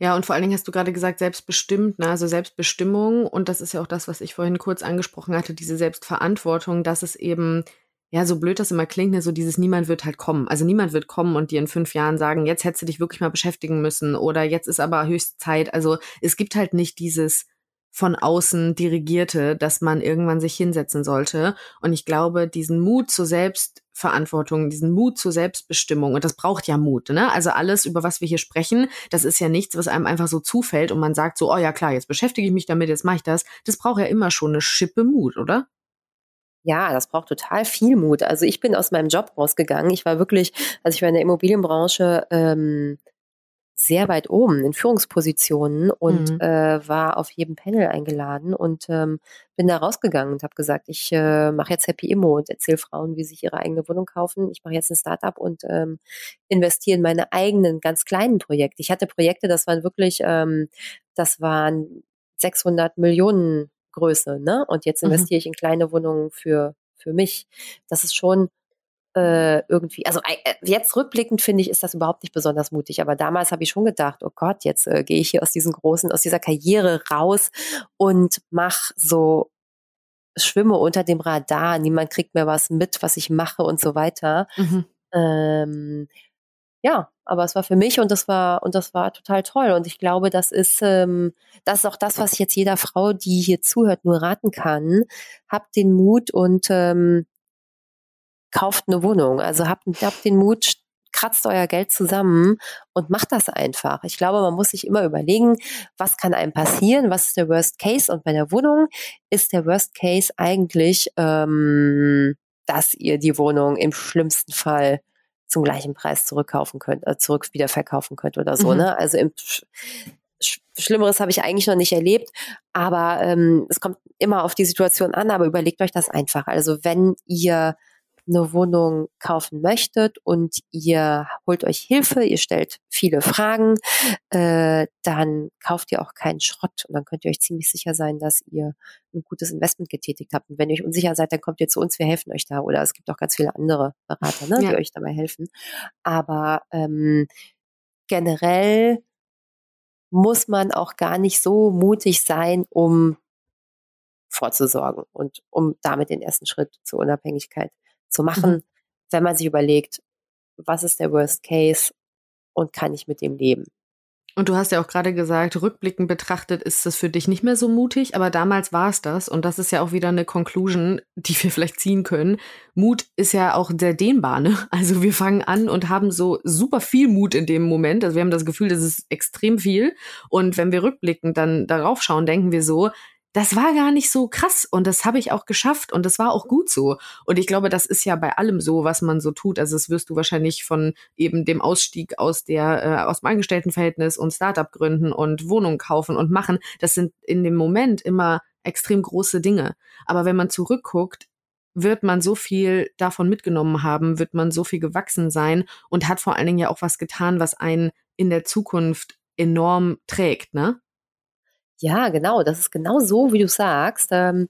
Ja, und vor allen Dingen hast du gerade gesagt, selbstbestimmt, ne? also Selbstbestimmung. Und das ist ja auch das, was ich vorhin kurz angesprochen hatte, diese Selbstverantwortung, dass es eben ja, so blöd das immer klingt, ne, so dieses niemand wird halt kommen. Also niemand wird kommen und dir in fünf Jahren sagen, jetzt hättest du dich wirklich mal beschäftigen müssen oder jetzt ist aber höchste Zeit. Also es gibt halt nicht dieses von außen dirigierte, dass man irgendwann sich hinsetzen sollte. Und ich glaube, diesen Mut zur Selbstverantwortung, diesen Mut zur Selbstbestimmung, und das braucht ja Mut, ne? Also alles, über was wir hier sprechen, das ist ja nichts, was einem einfach so zufällt und man sagt so, oh ja klar, jetzt beschäftige ich mich damit, jetzt mache ich das. Das braucht ja immer schon eine Schippe Mut, oder? Ja, das braucht total viel Mut. Also ich bin aus meinem Job rausgegangen. Ich war wirklich, also ich war in der Immobilienbranche ähm, sehr weit oben in Führungspositionen und mhm. äh, war auf jedem Panel eingeladen und ähm, bin da rausgegangen und habe gesagt, ich äh, mache jetzt Happy Immo und erzähle Frauen, wie sie sich ihre eigene Wohnung kaufen. Ich mache jetzt ein Startup und ähm, investiere in meine eigenen ganz kleinen Projekte. Ich hatte Projekte, das waren wirklich, ähm, das waren 600 Millionen Größe, ne? Und jetzt mhm. investiere mhm. ich in kleine Wohnungen für, für mich. Das ist schon äh, irgendwie, also äh, jetzt rückblickend finde ich, ist das überhaupt nicht besonders mutig. Aber damals habe ich schon gedacht, oh Gott, jetzt äh, gehe ich hier aus diesen großen, aus dieser Karriere raus und mach so schwimme unter dem Radar, niemand kriegt mehr was mit, was ich mache und so weiter. Mhm. Ähm, ja, aber es war für mich und das war und das war total toll und ich glaube, das ist ähm, das ist auch das, was ich jetzt jeder Frau, die hier zuhört, nur raten kann. Habt den Mut und ähm, kauft eine Wohnung. Also habt, habt den Mut, kratzt euer Geld zusammen und macht das einfach. Ich glaube, man muss sich immer überlegen, was kann einem passieren, was ist der Worst Case und bei der Wohnung ist der Worst Case eigentlich, ähm, dass ihr die Wohnung im schlimmsten Fall zum gleichen Preis zurückkaufen könnt, äh, zurück wieder verkaufen könnt oder so. Mhm. Ne? Also im Schlimmeres habe ich eigentlich noch nicht erlebt, aber ähm, es kommt immer auf die Situation an, aber überlegt euch das einfach. Also wenn ihr eine Wohnung kaufen möchtet und ihr holt euch Hilfe, ihr stellt viele Fragen, äh, dann kauft ihr auch keinen Schrott und dann könnt ihr euch ziemlich sicher sein, dass ihr ein gutes Investment getätigt habt. Und wenn ihr euch unsicher seid, dann kommt ihr zu uns, wir helfen euch da. Oder es gibt auch ganz viele andere Berater, ne, ja. die euch dabei helfen. Aber ähm, generell muss man auch gar nicht so mutig sein, um vorzusorgen und um damit den ersten Schritt zur Unabhängigkeit zu machen, mhm. wenn man sich überlegt, was ist der Worst Case und kann ich mit dem leben. Und du hast ja auch gerade gesagt, rückblickend betrachtet ist es für dich nicht mehr so mutig, aber damals war es das. Und das ist ja auch wieder eine Conclusion, die wir vielleicht ziehen können. Mut ist ja auch sehr dehnbar. Ne? Also wir fangen an und haben so super viel Mut in dem Moment. Also wir haben das Gefühl, das ist extrem viel. Und wenn wir rückblickend dann darauf schauen, denken wir so, das war gar nicht so krass und das habe ich auch geschafft und das war auch gut so. Und ich glaube, das ist ja bei allem so, was man so tut. Also das wirst du wahrscheinlich von eben dem Ausstieg aus der äh, aus dem Angestelltenverhältnis und Startup gründen und Wohnung kaufen und machen. Das sind in dem Moment immer extrem große Dinge. Aber wenn man zurückguckt, wird man so viel davon mitgenommen haben, wird man so viel gewachsen sein und hat vor allen Dingen ja auch was getan, was einen in der Zukunft enorm trägt, ne? Ja, genau. Das ist genau so, wie du sagst. Ähm,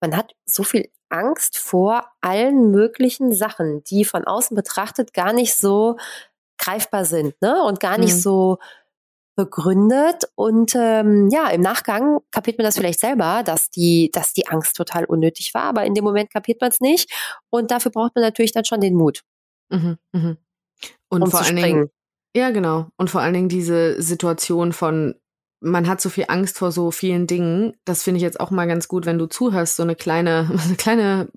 man hat so viel Angst vor allen möglichen Sachen, die von außen betrachtet gar nicht so greifbar sind ne? und gar nicht mhm. so begründet. Und ähm, ja, im Nachgang kapiert man das vielleicht selber, dass die, dass die Angst total unnötig war, aber in dem Moment kapiert man es nicht. Und dafür braucht man natürlich dann schon den Mut. Mhm, mh. Und um vor allen Dingen, ja, genau. Und vor allen Dingen diese Situation von man hat so viel Angst vor so vielen Dingen. Das finde ich jetzt auch mal ganz gut, wenn du zuhörst, so eine kleine, eine kleine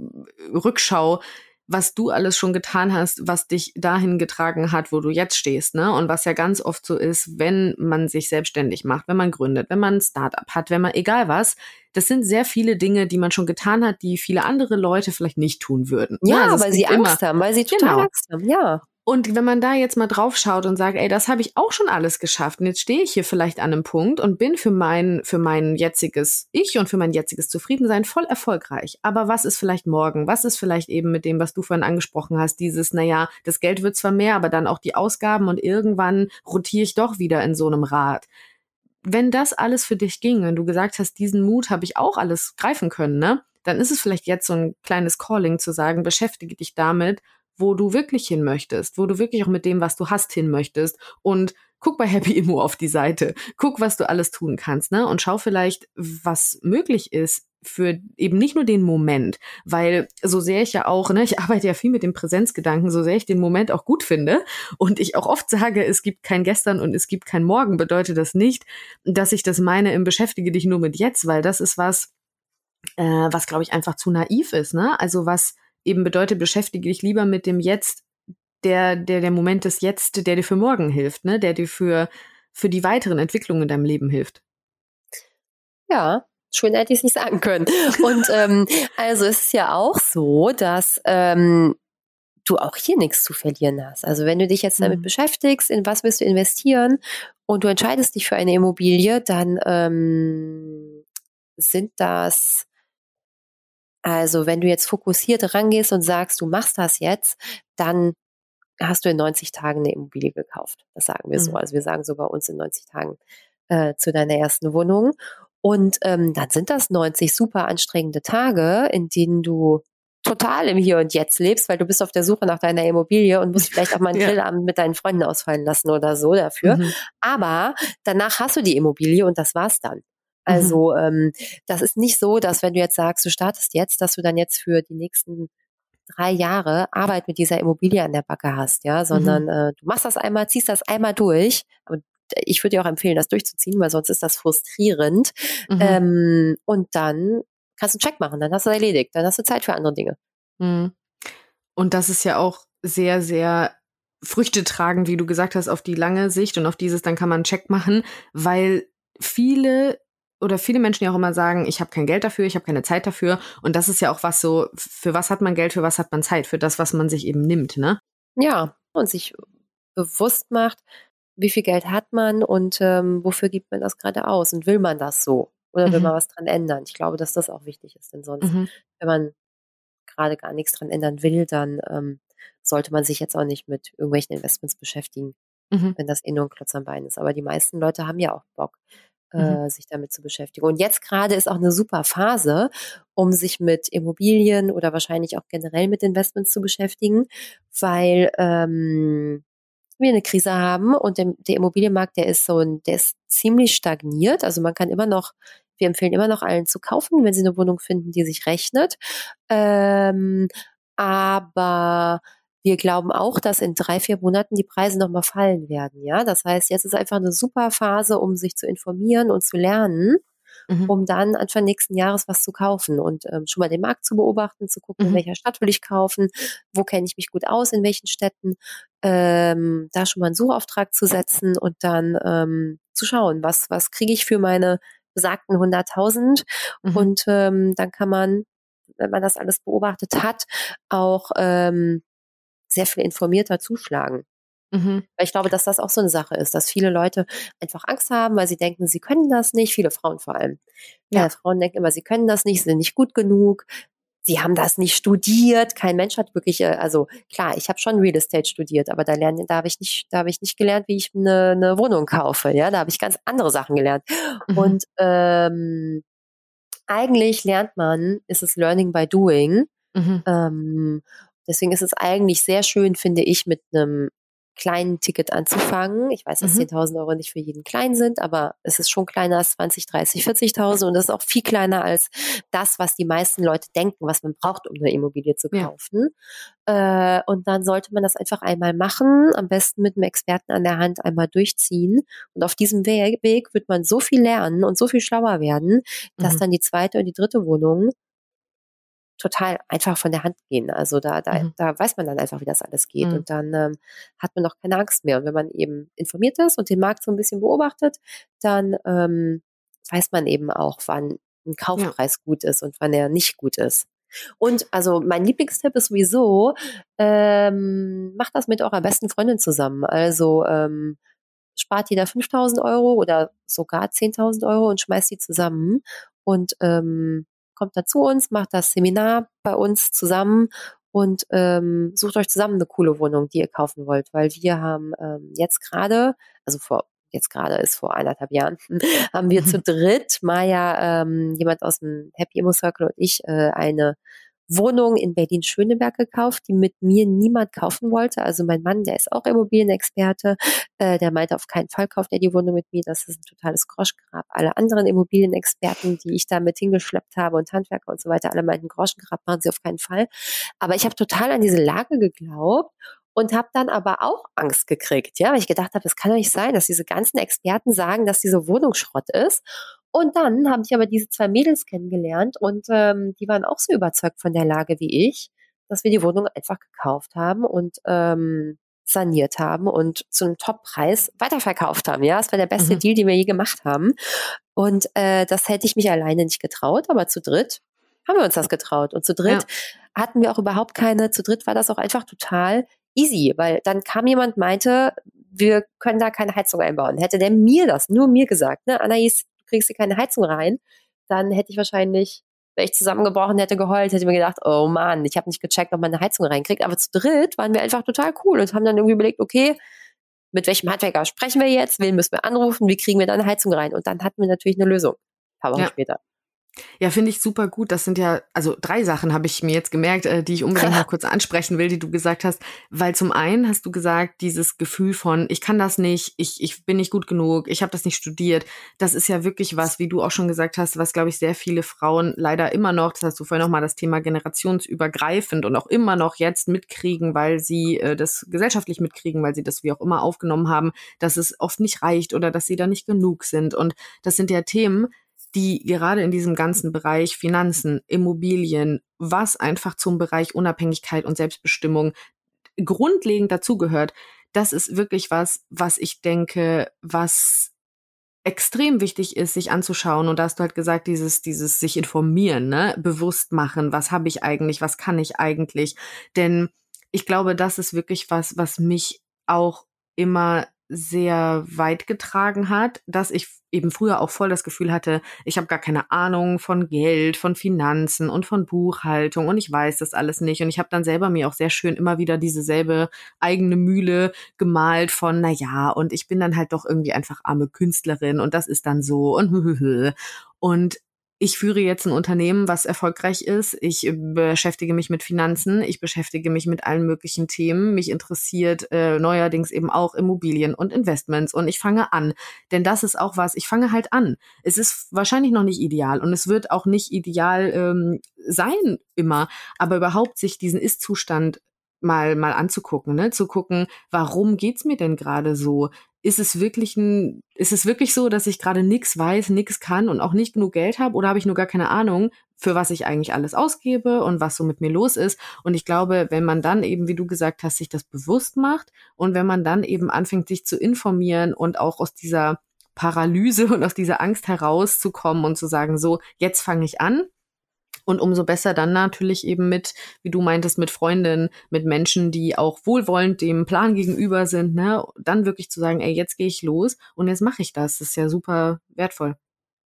Rückschau, was du alles schon getan hast, was dich dahin getragen hat, wo du jetzt stehst, ne? Und was ja ganz oft so ist, wenn man sich selbstständig macht, wenn man gründet, wenn man ein Startup hat, wenn man egal was, das sind sehr viele Dinge, die man schon getan hat, die viele andere Leute vielleicht nicht tun würden. Ja, ja also weil sie Angst haben, weil sie total genau. Angst haben, ja. Und wenn man da jetzt mal drauf schaut und sagt, ey, das habe ich auch schon alles geschafft und jetzt stehe ich hier vielleicht an einem Punkt und bin für mein, für mein jetziges Ich und für mein jetziges Zufriedensein voll erfolgreich. Aber was ist vielleicht morgen? Was ist vielleicht eben mit dem, was du vorhin angesprochen hast, dieses, naja, das Geld wird zwar mehr, aber dann auch die Ausgaben und irgendwann rotiere ich doch wieder in so einem Rad. Wenn das alles für dich ging, wenn du gesagt hast, diesen Mut habe ich auch alles greifen können, ne? Dann ist es vielleicht jetzt so ein kleines Calling zu sagen, beschäftige dich damit wo du wirklich hin möchtest, wo du wirklich auch mit dem, was du hast, hin möchtest und guck bei Happy Immo auf die Seite, guck, was du alles tun kannst, ne? Und schau vielleicht, was möglich ist für eben nicht nur den Moment, weil so sehr ich ja auch, ne, ich arbeite ja viel mit dem Präsenzgedanken, so sehr ich den Moment auch gut finde und ich auch oft sage, es gibt kein Gestern und es gibt kein Morgen, bedeutet das nicht, dass ich das meine im Beschäftige dich nur mit jetzt, weil das ist was, äh, was glaube ich einfach zu naiv ist, ne? Also was eben bedeutet, beschäftige dich lieber mit dem Jetzt, der, der, der Moment des Jetzt, der dir für morgen hilft, ne? der dir für, für die weiteren Entwicklungen in deinem Leben hilft. Ja, schön hätte ich es nicht sagen können. Und ähm, also es ist ja auch so, dass ähm, du auch hier nichts zu verlieren hast. Also wenn du dich jetzt damit mhm. beschäftigst, in was willst du investieren und du entscheidest dich für eine Immobilie, dann ähm, sind das also wenn du jetzt fokussiert rangehst und sagst, du machst das jetzt, dann hast du in 90 Tagen eine Immobilie gekauft. Das sagen wir mhm. so. Also wir sagen so bei uns in 90 Tagen äh, zu deiner ersten Wohnung. Und ähm, dann sind das 90 super anstrengende Tage, in denen du total im Hier und Jetzt lebst, weil du bist auf der Suche nach deiner Immobilie und musst vielleicht auch mal einen ja. Grillabend mit deinen Freunden ausfallen lassen oder so dafür. Mhm. Aber danach hast du die Immobilie und das war's dann. Mhm. Also mhm. ähm, das ist nicht so, dass wenn du jetzt sagst, du startest jetzt, dass du dann jetzt für die nächsten drei Jahre Arbeit mit dieser Immobilie an der Backe hast, ja, sondern mhm. äh, du machst das einmal, ziehst das einmal durch. Aber ich würde dir auch empfehlen, das durchzuziehen, weil sonst ist das frustrierend. Mhm. Ähm, und dann kannst du einen Check machen, dann hast du erledigt, dann hast du Zeit für andere Dinge. Mhm. Und das ist ja auch sehr, sehr Früchte tragen, wie du gesagt hast, auf die lange Sicht und auf dieses, dann kann man einen Check machen, weil viele oder viele Menschen ja auch immer sagen, ich habe kein Geld dafür, ich habe keine Zeit dafür. Und das ist ja auch was so, für was hat man Geld, für was hat man Zeit? Für das, was man sich eben nimmt, ne? Ja, und sich bewusst macht, wie viel Geld hat man und ähm, wofür gibt man das gerade aus und will man das so oder will mhm. man was dran ändern? Ich glaube, dass das auch wichtig ist, denn sonst, mhm. wenn man gerade gar nichts dran ändern will, dann ähm, sollte man sich jetzt auch nicht mit irgendwelchen Investments beschäftigen, mhm. wenn das eh nur ein Klotz am Bein ist. Aber die meisten Leute haben ja auch Bock, mhm. äh, sich damit zu beschäftigen. Und jetzt gerade ist auch eine super Phase, um sich mit Immobilien oder wahrscheinlich auch generell mit Investments zu beschäftigen, weil ähm, wir eine Krise haben und der, der Immobilienmarkt, der ist so ein, der ist ziemlich stagniert. Also man kann immer noch wir empfehlen immer noch allen zu kaufen, wenn sie eine Wohnung finden, die sich rechnet. Ähm, aber wir glauben auch, dass in drei, vier Monaten die Preise nochmal fallen werden. Ja, das heißt, jetzt ist einfach eine super Phase, um sich zu informieren und zu lernen, mhm. um dann Anfang nächsten Jahres was zu kaufen und ähm, schon mal den Markt zu beobachten, zu gucken, mhm. in welcher Stadt will ich kaufen, wo kenne ich mich gut aus, in welchen Städten, ähm, da schon mal einen Suchauftrag zu setzen und dann ähm, zu schauen, was, was kriege ich für meine besagten 100.000 mhm. und ähm, dann kann man, wenn man das alles beobachtet hat, auch ähm, sehr viel informierter zuschlagen. Mhm. Weil ich glaube, dass das auch so eine Sache ist, dass viele Leute einfach Angst haben, weil sie denken, sie können das nicht, viele Frauen vor allem. Ja. ja Frauen denken immer, sie können das nicht, sind nicht gut genug, sie haben das nicht studiert. Kein Mensch hat wirklich, äh, also klar, ich habe schon Real Estate studiert, aber da lernen, da habe ich nicht, da habe ich nicht gelernt, wie ich eine, eine Wohnung kaufe. Ja, da habe ich ganz andere Sachen gelernt. Mhm. Und ähm, eigentlich lernt man, ist es Learning by Doing. Mhm. Ähm, deswegen ist es eigentlich sehr schön, finde ich, mit einem kleinen Ticket anzufangen. Ich weiß, dass mhm. 10.000 Euro nicht für jeden klein sind, aber es ist schon kleiner als 20, 30, 40.000 und das ist auch viel kleiner als das, was die meisten Leute denken, was man braucht, um eine Immobilie zu kaufen. Ja. Äh, und dann sollte man das einfach einmal machen, am besten mit einem Experten an der Hand einmal durchziehen. Und auf diesem Weg wird man so viel lernen und so viel schlauer werden, dass mhm. dann die zweite und die dritte Wohnung total einfach von der Hand gehen. Also da, da, mhm. da weiß man dann einfach, wie das alles geht. Mhm. Und dann ähm, hat man noch keine Angst mehr. Und wenn man eben informiert ist und den Markt so ein bisschen beobachtet, dann ähm, weiß man eben auch, wann ein Kaufpreis ja. gut ist und wann er nicht gut ist. Und also mein Lieblingstipp ist sowieso, ähm, macht das mit eurer besten Freundin zusammen. Also ähm, spart jeder 5000 Euro oder sogar 10.000 Euro und schmeißt die zusammen und ähm, kommt da zu uns, macht das Seminar bei uns zusammen und ähm, sucht euch zusammen eine coole Wohnung, die ihr kaufen wollt, weil wir haben ähm, jetzt gerade, also vor jetzt gerade ist vor eineinhalb Jahren, haben wir zu dritt, Maya, ähm, jemand aus dem Happy Immo Circle und ich, äh, eine Wohnung in Berlin-Schöneberg gekauft, die mit mir niemand kaufen wollte. Also mein Mann, der ist auch Immobilienexperte, äh, der meinte, auf keinen Fall kauft er die Wohnung mit mir. Das ist ein totales Groschgrab. Alle anderen Immobilienexperten, die ich da mit hingeschleppt habe und Handwerker und so weiter, alle meinten, Groschengrab machen sie auf keinen Fall. Aber ich habe total an diese Lage geglaubt und habe dann aber auch Angst gekriegt, ja, weil ich gedacht habe, das kann doch nicht sein, dass diese ganzen Experten sagen, dass diese Wohnung Schrott ist. Und dann habe ich aber diese zwei Mädels kennengelernt und ähm, die waren auch so überzeugt von der Lage wie ich, dass wir die Wohnung einfach gekauft haben und ähm, saniert haben und zu einem Top-Preis weiterverkauft haben. Ja, es war der beste mhm. Deal, den wir je gemacht haben. Und äh, das hätte ich mich alleine nicht getraut, aber zu dritt haben wir uns das getraut. Und zu dritt ja. hatten wir auch überhaupt keine, zu dritt war das auch einfach total easy, weil dann kam jemand, meinte, wir können da keine Heizung einbauen. Hätte der mir das, nur mir gesagt, ne, Anais, kriegst hier keine Heizung rein, dann hätte ich wahrscheinlich, wäre ich zusammengebrochen, hätte geheult, hätte mir gedacht, oh Mann, ich habe nicht gecheckt, ob man eine Heizung reinkriegt. Aber zu dritt waren wir einfach total cool und haben dann irgendwie überlegt, okay, mit welchem Handwerker sprechen wir jetzt? Wen müssen wir anrufen? Wie kriegen wir da eine Heizung rein? Und dann hatten wir natürlich eine Lösung. Ein paar Wochen ja. später. Ja, finde ich super gut. Das sind ja, also drei Sachen habe ich mir jetzt gemerkt, äh, die ich unbedingt noch kurz ansprechen will, die du gesagt hast. Weil zum einen hast du gesagt, dieses Gefühl von, ich kann das nicht, ich, ich bin nicht gut genug, ich habe das nicht studiert. Das ist ja wirklich was, wie du auch schon gesagt hast, was, glaube ich, sehr viele Frauen leider immer noch, das hast du vorhin noch mal das Thema generationsübergreifend und auch immer noch jetzt mitkriegen, weil sie äh, das gesellschaftlich mitkriegen, weil sie das wie auch immer aufgenommen haben, dass es oft nicht reicht oder dass sie da nicht genug sind. Und das sind ja Themen, die gerade in diesem ganzen Bereich Finanzen, Immobilien, was einfach zum Bereich Unabhängigkeit und Selbstbestimmung grundlegend dazugehört, das ist wirklich was, was ich denke, was extrem wichtig ist, sich anzuschauen. Und da hast du halt gesagt, dieses, dieses sich informieren, ne, bewusst machen, was habe ich eigentlich, was kann ich eigentlich. Denn ich glaube, das ist wirklich was, was mich auch immer sehr weit getragen hat, dass ich eben früher auch voll das Gefühl hatte, ich habe gar keine Ahnung von Geld, von Finanzen und von Buchhaltung und ich weiß das alles nicht. Und ich habe dann selber mir auch sehr schön immer wieder diese selbe eigene Mühle gemalt von na ja und ich bin dann halt doch irgendwie einfach arme Künstlerin und das ist dann so und und ich führe jetzt ein Unternehmen, was erfolgreich ist. Ich beschäftige mich mit Finanzen, ich beschäftige mich mit allen möglichen Themen. Mich interessiert äh, neuerdings eben auch Immobilien und Investments und ich fange an. Denn das ist auch was, ich fange halt an. Es ist wahrscheinlich noch nicht ideal und es wird auch nicht ideal ähm, sein immer, aber überhaupt sich diesen Ist-Zustand mal mal anzugucken, ne, zu gucken, warum geht's mir denn gerade so? Ist es wirklich ein, ist es wirklich so, dass ich gerade nichts weiß, nichts kann und auch nicht genug Geld habe oder habe ich nur gar keine Ahnung, für was ich eigentlich alles ausgebe und was so mit mir los ist? Und ich glaube, wenn man dann eben, wie du gesagt hast, sich das bewusst macht und wenn man dann eben anfängt, sich zu informieren und auch aus dieser Paralyse und aus dieser Angst herauszukommen und zu sagen, so, jetzt fange ich an, und umso besser dann natürlich eben mit, wie du meintest, mit Freundinnen, mit Menschen, die auch wohlwollend dem Plan gegenüber sind, ne, dann wirklich zu sagen, ey, jetzt gehe ich los und jetzt mache ich das. Das ist ja super wertvoll.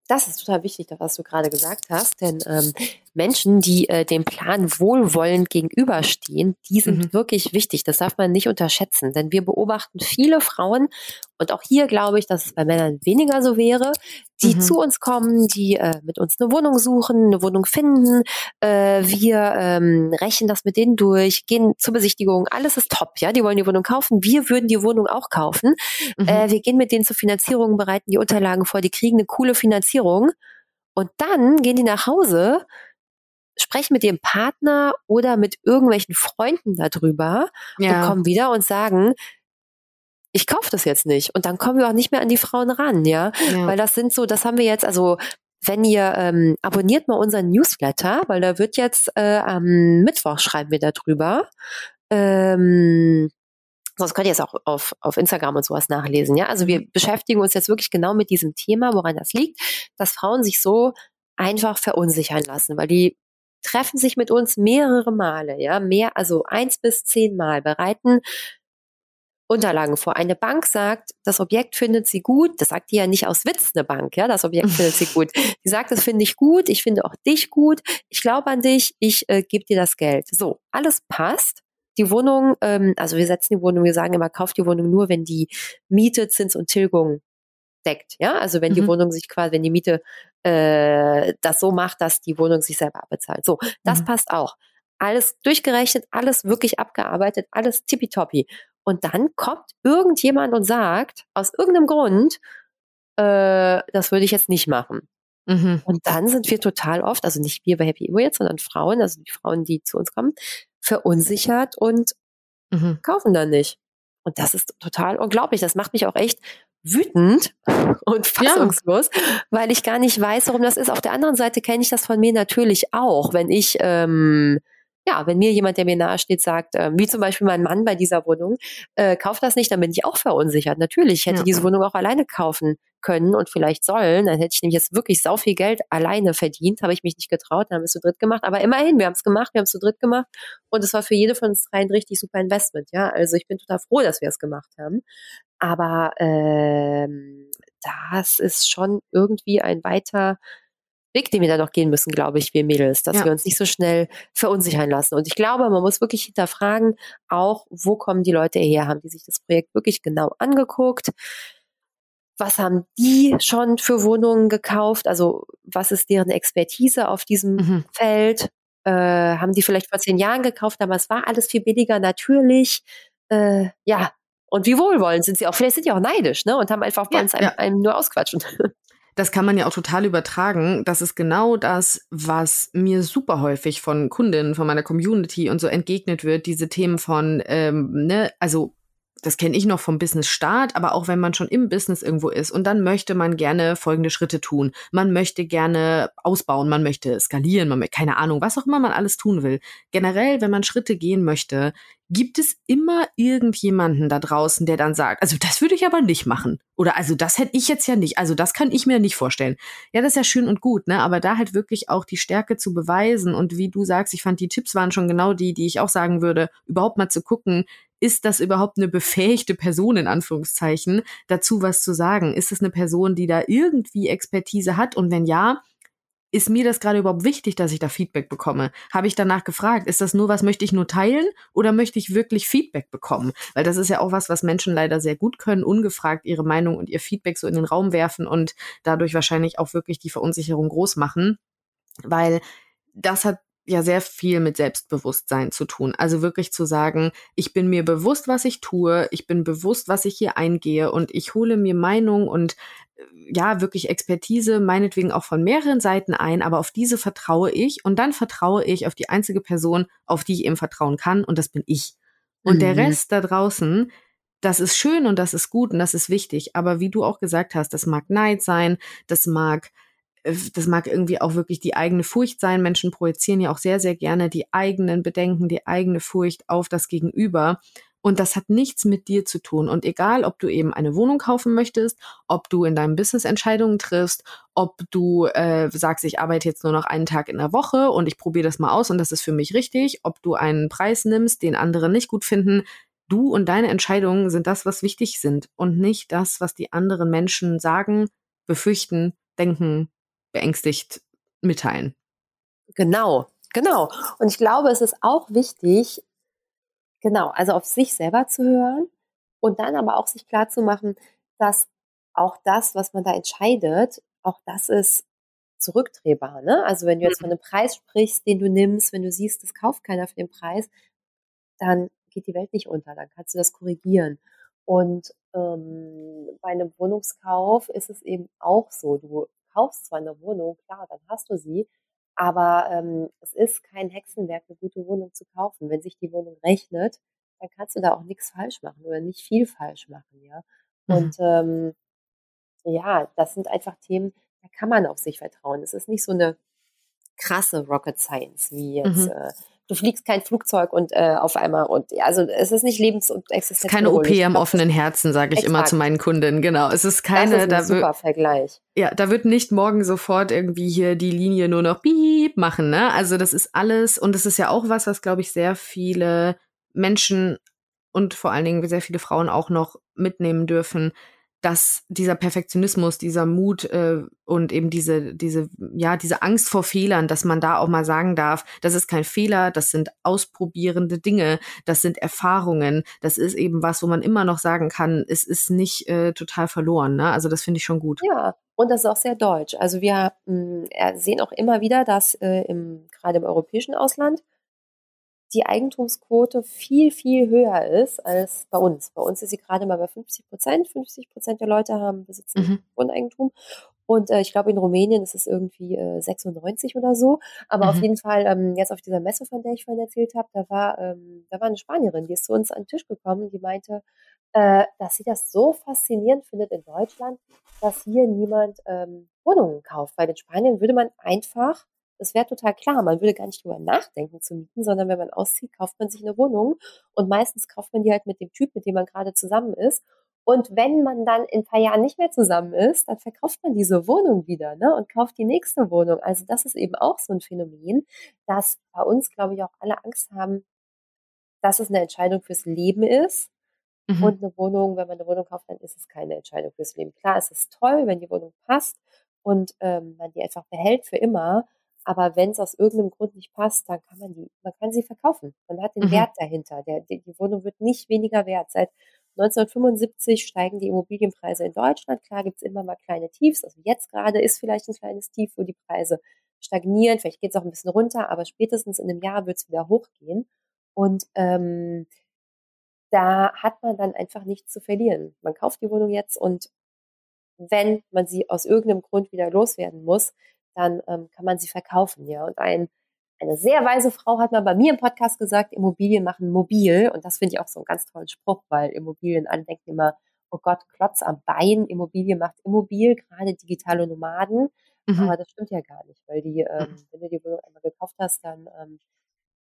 Das ist total wichtig, was du gerade gesagt hast, denn ähm, Menschen, die äh, dem Plan wohlwollend gegenüberstehen, die sind mhm. wirklich wichtig. Das darf man nicht unterschätzen, denn wir beobachten viele Frauen und auch hier glaube ich, dass es bei Männern weniger so wäre, die mhm. zu uns kommen, die äh, mit uns eine Wohnung suchen, eine Wohnung finden. Äh, wir ähm, rechnen das mit denen durch, gehen zur Besichtigung, alles ist top, ja. Die wollen die Wohnung kaufen, wir würden die Wohnung auch kaufen. Mhm. Äh, wir gehen mit denen zur Finanzierung, bereiten die Unterlagen vor, die kriegen eine coole Finanzierung und dann gehen die nach Hause sprechen mit ihrem Partner oder mit irgendwelchen Freunden darüber ja. und kommen wieder und sagen, ich kaufe das jetzt nicht. Und dann kommen wir auch nicht mehr an die Frauen ran, ja? ja. Weil das sind so, das haben wir jetzt, also wenn ihr ähm, abonniert mal unseren Newsletter, weil da wird jetzt äh, am Mittwoch schreiben wir darüber. Ähm, sonst könnt ihr es auch auf, auf Instagram und sowas nachlesen. Ja, also wir mhm. beschäftigen uns jetzt wirklich genau mit diesem Thema, woran das liegt, dass Frauen sich so einfach verunsichern lassen, weil die treffen sich mit uns mehrere Male, ja, mehr, also eins bis zehn Mal, bereiten Unterlagen vor. Eine Bank sagt, das Objekt findet sie gut. Das sagt die ja nicht aus Witz, eine Bank, ja, das Objekt findet sie gut. Die sagt, das finde ich gut, ich finde auch dich gut, ich glaube an dich, ich äh, gebe dir das Geld. So, alles passt. Die Wohnung, ähm, also wir setzen die Wohnung, wir sagen immer, kauft die Wohnung nur, wenn die Miete, Zins und Tilgung deckt. Ja, also wenn die mhm. Wohnung sich quasi, wenn die Miete äh, das so macht, dass die Wohnung sich selber abbezahlt. So, das mhm. passt auch. Alles durchgerechnet, alles wirklich abgearbeitet, alles tippitoppi. Und dann kommt irgendjemand und sagt, aus irgendeinem Grund, äh, das würde ich jetzt nicht machen. Mhm. Und dann sind wir total oft, also nicht wir bei Happy Imo jetzt, sondern Frauen, also die Frauen, die zu uns kommen, verunsichert und mhm. kaufen dann nicht. Und das ist total unglaublich. Das macht mich auch echt wütend und fassungslos, ja. weil ich gar nicht weiß, warum das ist. Auf der anderen Seite kenne ich das von mir natürlich auch, wenn ich ähm, ja, wenn mir jemand, der mir nahesteht, sagt, äh, wie zum Beispiel mein Mann bei dieser Wohnung, äh, kauf das nicht, dann bin ich auch verunsichert. Natürlich, ich hätte ja. diese Wohnung auch alleine kaufen können und vielleicht sollen. Dann hätte ich nämlich jetzt wirklich sau viel Geld alleine verdient, habe ich mich nicht getraut, dann haben wir es zu dritt gemacht. Aber immerhin, wir haben es gemacht, wir haben es zu dritt gemacht und es war für jede von uns drei ein richtig super Investment. Ja, also ich bin total froh, dass wir es gemacht haben. Aber ähm, das ist schon irgendwie ein weiter Weg, den wir da noch gehen müssen, glaube ich, wir Mädels, dass ja. wir uns nicht so schnell verunsichern lassen. Und ich glaube, man muss wirklich hinterfragen, auch, wo kommen die Leute her? Haben die sich das Projekt wirklich genau angeguckt? Was haben die schon für Wohnungen gekauft? Also, was ist deren Expertise auf diesem mhm. Feld? Äh, haben die vielleicht vor zehn Jahren gekauft, aber es war alles viel billiger, natürlich. Äh, ja, und wie wohlwollend sind sie auch? Vielleicht sind die auch neidisch, ne? Und haben einfach bei ja, uns einem, ja. einem nur ausquatschen. das kann man ja auch total übertragen. Das ist genau das, was mir super häufig von Kundinnen, von meiner Community und so entgegnet wird, diese Themen von, ähm, ne, also das kenne ich noch vom Business Start, aber auch wenn man schon im Business irgendwo ist und dann möchte man gerne folgende Schritte tun. Man möchte gerne ausbauen, man möchte skalieren, man möchte, keine Ahnung, was auch immer man alles tun will. Generell, wenn man Schritte gehen möchte, gibt es immer irgendjemanden da draußen, der dann sagt, also das würde ich aber nicht machen. Oder also das hätte ich jetzt ja nicht. Also das kann ich mir nicht vorstellen. Ja, das ist ja schön und gut, ne? Aber da halt wirklich auch die Stärke zu beweisen und wie du sagst, ich fand die Tipps waren schon genau die, die ich auch sagen würde, überhaupt mal zu gucken, ist das überhaupt eine befähigte Person in Anführungszeichen, dazu was zu sagen? Ist es eine Person, die da irgendwie Expertise hat? Und wenn ja, ist mir das gerade überhaupt wichtig, dass ich da Feedback bekomme? Habe ich danach gefragt, ist das nur was, möchte ich nur teilen oder möchte ich wirklich Feedback bekommen? Weil das ist ja auch was, was Menschen leider sehr gut können, ungefragt ihre Meinung und ihr Feedback so in den Raum werfen und dadurch wahrscheinlich auch wirklich die Verunsicherung groß machen. Weil das hat ja sehr viel mit Selbstbewusstsein zu tun. Also wirklich zu sagen, ich bin mir bewusst, was ich tue, ich bin bewusst, was ich hier eingehe und ich hole mir Meinung und äh, ja, wirklich Expertise, meinetwegen auch von mehreren Seiten ein, aber auf diese vertraue ich und dann vertraue ich auf die einzige Person, auf die ich eben vertrauen kann und das bin ich. Und mhm. der Rest da draußen, das ist schön und das ist gut und das ist wichtig, aber wie du auch gesagt hast, das mag Neid sein, das mag das mag irgendwie auch wirklich die eigene Furcht sein. Menschen projizieren ja auch sehr, sehr gerne die eigenen Bedenken, die eigene Furcht auf das Gegenüber. Und das hat nichts mit dir zu tun. Und egal, ob du eben eine Wohnung kaufen möchtest, ob du in deinem Business Entscheidungen triffst, ob du äh, sagst, ich arbeite jetzt nur noch einen Tag in der Woche und ich probiere das mal aus und das ist für mich richtig, ob du einen Preis nimmst, den andere nicht gut finden, du und deine Entscheidungen sind das, was wichtig sind und nicht das, was die anderen Menschen sagen, befürchten, denken, beängstigt mitteilen. Genau, genau. Und ich glaube, es ist auch wichtig, genau, also auf sich selber zu hören und dann aber auch sich klar zu machen, dass auch das, was man da entscheidet, auch das ist zurückdrehbar. Ne? Also wenn du jetzt von einem Preis sprichst, den du nimmst, wenn du siehst, das kauft keiner für den Preis, dann geht die Welt nicht unter, dann kannst du das korrigieren. Und ähm, bei einem Wohnungskauf ist es eben auch so, du kaufst zwar eine Wohnung, klar, dann hast du sie, aber ähm, es ist kein Hexenwerk, eine gute Wohnung zu kaufen. Wenn sich die Wohnung rechnet, dann kannst du da auch nichts falsch machen oder nicht viel falsch machen, ja. Mhm. Und ähm, ja, das sind einfach Themen, da kann man auf sich vertrauen. Es ist nicht so eine krasse Rocket Science wie jetzt mhm. äh, du fliegst kein Flugzeug und äh, auf einmal und also es ist nicht lebens- und existenziell. Keine OP am offenen Herzen, sage ich Exakt. immer zu meinen Kunden. Genau, es ist keine. Das ist ein da super Vergleich. Ja, da wird nicht morgen sofort irgendwie hier die Linie nur noch Piep machen. Ne? Also das ist alles und das ist ja auch was, was glaube ich sehr viele Menschen und vor allen Dingen sehr viele Frauen auch noch mitnehmen dürfen dass dieser Perfektionismus, dieser Mut äh, und eben diese, diese, ja, diese Angst vor Fehlern, dass man da auch mal sagen darf, das ist kein Fehler, das sind ausprobierende Dinge, das sind Erfahrungen, das ist eben was, wo man immer noch sagen kann, es ist nicht äh, total verloren. Ne? Also das finde ich schon gut. Ja, und das ist auch sehr deutsch. Also wir mh, hm, sehen auch immer wieder, dass äh, im, gerade im europäischen Ausland die Eigentumsquote viel, viel höher ist als bei uns. Bei uns ist sie gerade mal bei 50 Prozent. 50 Prozent der Leute haben besitzen mhm. Wohneigentum. Und äh, ich glaube, in Rumänien ist es irgendwie äh, 96 oder so. Aber mhm. auf jeden Fall, ähm, jetzt auf dieser Messe, von der ich vorhin erzählt habe, da war, ähm, da war eine Spanierin, die ist zu uns an den Tisch gekommen, die meinte, äh, dass sie das so faszinierend findet in Deutschland, dass hier niemand ähm, Wohnungen kauft. Weil in Spanien würde man einfach das wäre total klar. Man würde gar nicht drüber nachdenken zu mieten, sondern wenn man auszieht, kauft man sich eine Wohnung und meistens kauft man die halt mit dem Typ, mit dem man gerade zusammen ist. Und wenn man dann in ein paar Jahren nicht mehr zusammen ist, dann verkauft man diese Wohnung wieder ne, und kauft die nächste Wohnung. Also das ist eben auch so ein Phänomen, dass bei uns, glaube ich, auch alle Angst haben, dass es eine Entscheidung fürs Leben ist. Mhm. Und eine Wohnung, wenn man eine Wohnung kauft, dann ist es keine Entscheidung fürs Leben. Klar, es ist toll, wenn die Wohnung passt und ähm, man die einfach behält für immer. Aber wenn es aus irgendeinem Grund nicht passt, dann kann man die, man kann sie verkaufen. Man hat den mhm. Wert dahinter. Der, die, die Wohnung wird nicht weniger wert. Seit 1975 steigen die Immobilienpreise in Deutschland. Klar gibt es immer mal kleine Tiefs. Also jetzt gerade ist vielleicht ein kleines Tief, wo die Preise stagnieren. Vielleicht geht es auch ein bisschen runter, aber spätestens in einem Jahr wird es wieder hochgehen. Und ähm, da hat man dann einfach nichts zu verlieren. Man kauft die Wohnung jetzt und wenn man sie aus irgendeinem Grund wieder loswerden muss, dann ähm, kann man sie verkaufen. Ja, und ein, eine sehr weise Frau hat mal bei mir im Podcast gesagt, Immobilien machen mobil. Und das finde ich auch so einen ganz tollen Spruch, weil Immobilien andenken immer, oh Gott, Klotz am Bein, Immobilie macht immobil, gerade digitale Nomaden. Mhm. Aber das stimmt ja gar nicht, weil die, ähm, mhm. wenn du die Wohnung einmal gekauft hast, dann ähm,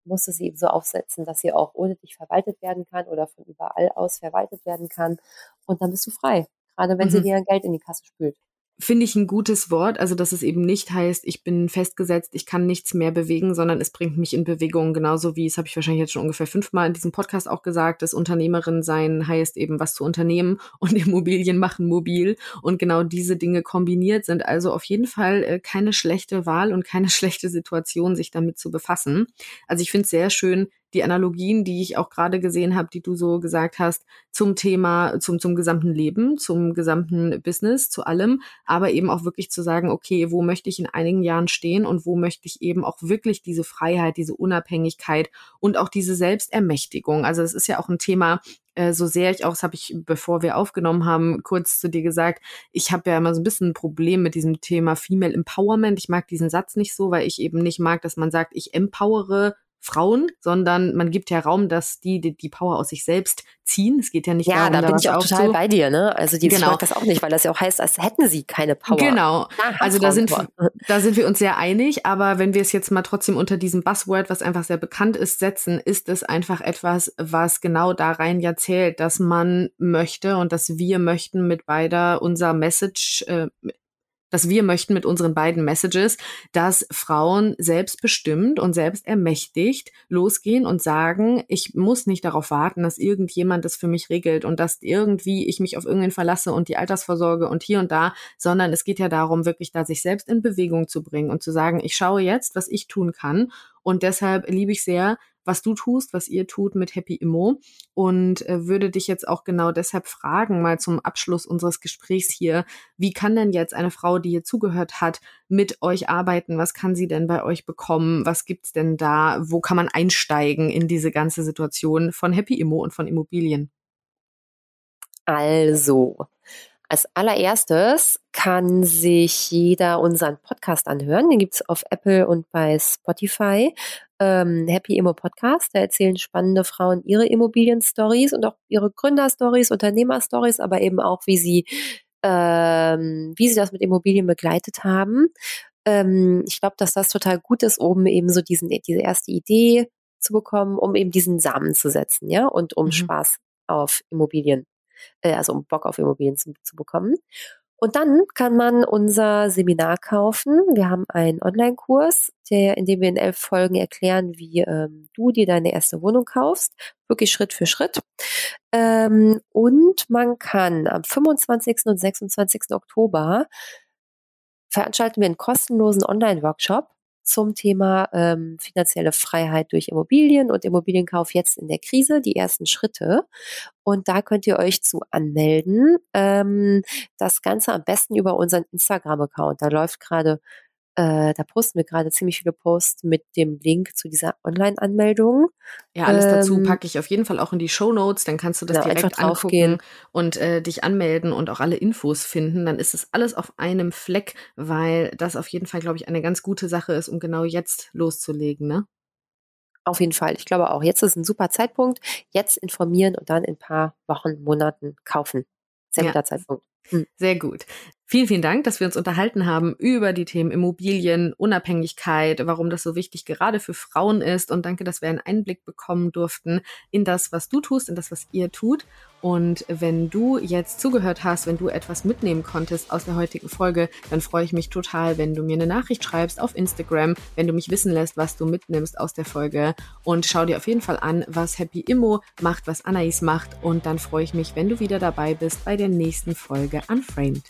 musst du sie eben so aufsetzen, dass sie auch ohne dich verwaltet werden kann oder von überall aus verwaltet werden kann. Und dann bist du frei, gerade wenn mhm. sie dir Geld in die Kasse spült. Finde ich ein gutes Wort. Also, dass es eben nicht heißt, ich bin festgesetzt, ich kann nichts mehr bewegen, sondern es bringt mich in Bewegung. Genauso wie, das habe ich wahrscheinlich jetzt schon ungefähr fünfmal in diesem Podcast auch gesagt, dass Unternehmerin sein heißt eben was zu unternehmen und Immobilien machen mobil. Und genau diese Dinge kombiniert sind also auf jeden Fall äh, keine schlechte Wahl und keine schlechte Situation, sich damit zu befassen. Also ich finde es sehr schön, die Analogien, die ich auch gerade gesehen habe, die du so gesagt hast, zum Thema, zum, zum gesamten Leben, zum gesamten Business, zu allem, aber eben auch wirklich zu sagen, okay, wo möchte ich in einigen Jahren stehen und wo möchte ich eben auch wirklich diese Freiheit, diese Unabhängigkeit und auch diese Selbstermächtigung. Also es ist ja auch ein Thema, äh, so sehr ich auch, das habe ich, bevor wir aufgenommen haben, kurz zu dir gesagt, ich habe ja immer so ein bisschen ein Problem mit diesem Thema Female Empowerment. Ich mag diesen Satz nicht so, weil ich eben nicht mag, dass man sagt, ich empowere Frauen, sondern man gibt ja Raum, dass die, die die Power aus sich selbst ziehen. Es geht ja nicht ja, darum, da bin da ich auch total bei dir, ne? Also die genau. mag das auch nicht, weil das ja auch heißt, als hätten sie keine Power. Genau. also da sind, da sind wir uns sehr einig, aber wenn wir es jetzt mal trotzdem unter diesem Buzzword, was einfach sehr bekannt ist, setzen, ist es einfach etwas, was genau da rein ja zählt, dass man möchte und dass wir möchten mit beider unser Message, äh, dass wir möchten mit unseren beiden Messages, dass Frauen selbstbestimmt und selbst ermächtigt losgehen und sagen, ich muss nicht darauf warten, dass irgendjemand das für mich regelt und dass irgendwie ich mich auf irgendwen verlasse und die Altersvorsorge und hier und da, sondern es geht ja darum, wirklich da sich selbst in Bewegung zu bringen und zu sagen, ich schaue jetzt, was ich tun kann. Und deshalb liebe ich sehr, was du tust, was ihr tut mit Happy Immo und äh, würde dich jetzt auch genau deshalb fragen, mal zum Abschluss unseres Gesprächs hier, wie kann denn jetzt eine Frau, die hier zugehört hat, mit euch arbeiten? Was kann sie denn bei euch bekommen? Was gibt's denn da? Wo kann man einsteigen in diese ganze Situation von Happy Immo und von Immobilien? Also, als allererstes kann sich jeder unseren Podcast anhören. Den gibt's auf Apple und bei Spotify. Ähm, Happy Immo Podcast. Da erzählen spannende Frauen ihre Immobilien-Stories und auch ihre Gründerstories, Unternehmerstories, aber eben auch, wie sie, ähm, wie sie das mit Immobilien begleitet haben. Ähm, ich glaube, dass das total gut ist, um eben so diesen, diese erste Idee zu bekommen, um eben diesen Samen zu setzen, ja, und um mhm. Spaß auf Immobilien äh, also um Bock auf Immobilien zu, zu bekommen. Und dann kann man unser Seminar kaufen. Wir haben einen Online-Kurs, in dem wir in elf Folgen erklären, wie ähm, du dir deine erste Wohnung kaufst, wirklich Schritt für Schritt. Ähm, und man kann am 25. und 26. Oktober veranstalten wir einen kostenlosen Online-Workshop zum Thema ähm, finanzielle Freiheit durch Immobilien und Immobilienkauf jetzt in der Krise, die ersten Schritte. Und da könnt ihr euch zu anmelden. Ähm, das Ganze am besten über unseren Instagram-Account. Da läuft gerade äh, da posten wir gerade ziemlich viele Posts mit dem Link zu dieser Online-Anmeldung. Ja, alles ähm, dazu packe ich auf jeden Fall auch in die Show Notes. Dann kannst du das genau, direkt angucken und äh, dich anmelden und auch alle Infos finden. Dann ist es alles auf einem Fleck, weil das auf jeden Fall, glaube ich, eine ganz gute Sache ist, um genau jetzt loszulegen, ne? Auf jeden Fall. Ich glaube auch, jetzt ist ein super Zeitpunkt. Jetzt informieren und dann in ein paar Wochen, Monaten kaufen. Sehr guter ja. Zeitpunkt. Hm. Sehr gut. Vielen, vielen Dank, dass wir uns unterhalten haben über die Themen Immobilien, Unabhängigkeit, warum das so wichtig gerade für Frauen ist. Und danke, dass wir einen Einblick bekommen durften in das, was du tust, in das, was ihr tut. Und wenn du jetzt zugehört hast, wenn du etwas mitnehmen konntest aus der heutigen Folge, dann freue ich mich total, wenn du mir eine Nachricht schreibst auf Instagram, wenn du mich wissen lässt, was du mitnimmst aus der Folge. Und schau dir auf jeden Fall an, was Happy Immo macht, was Anais macht. Und dann freue ich mich, wenn du wieder dabei bist bei der nächsten Folge Unframed.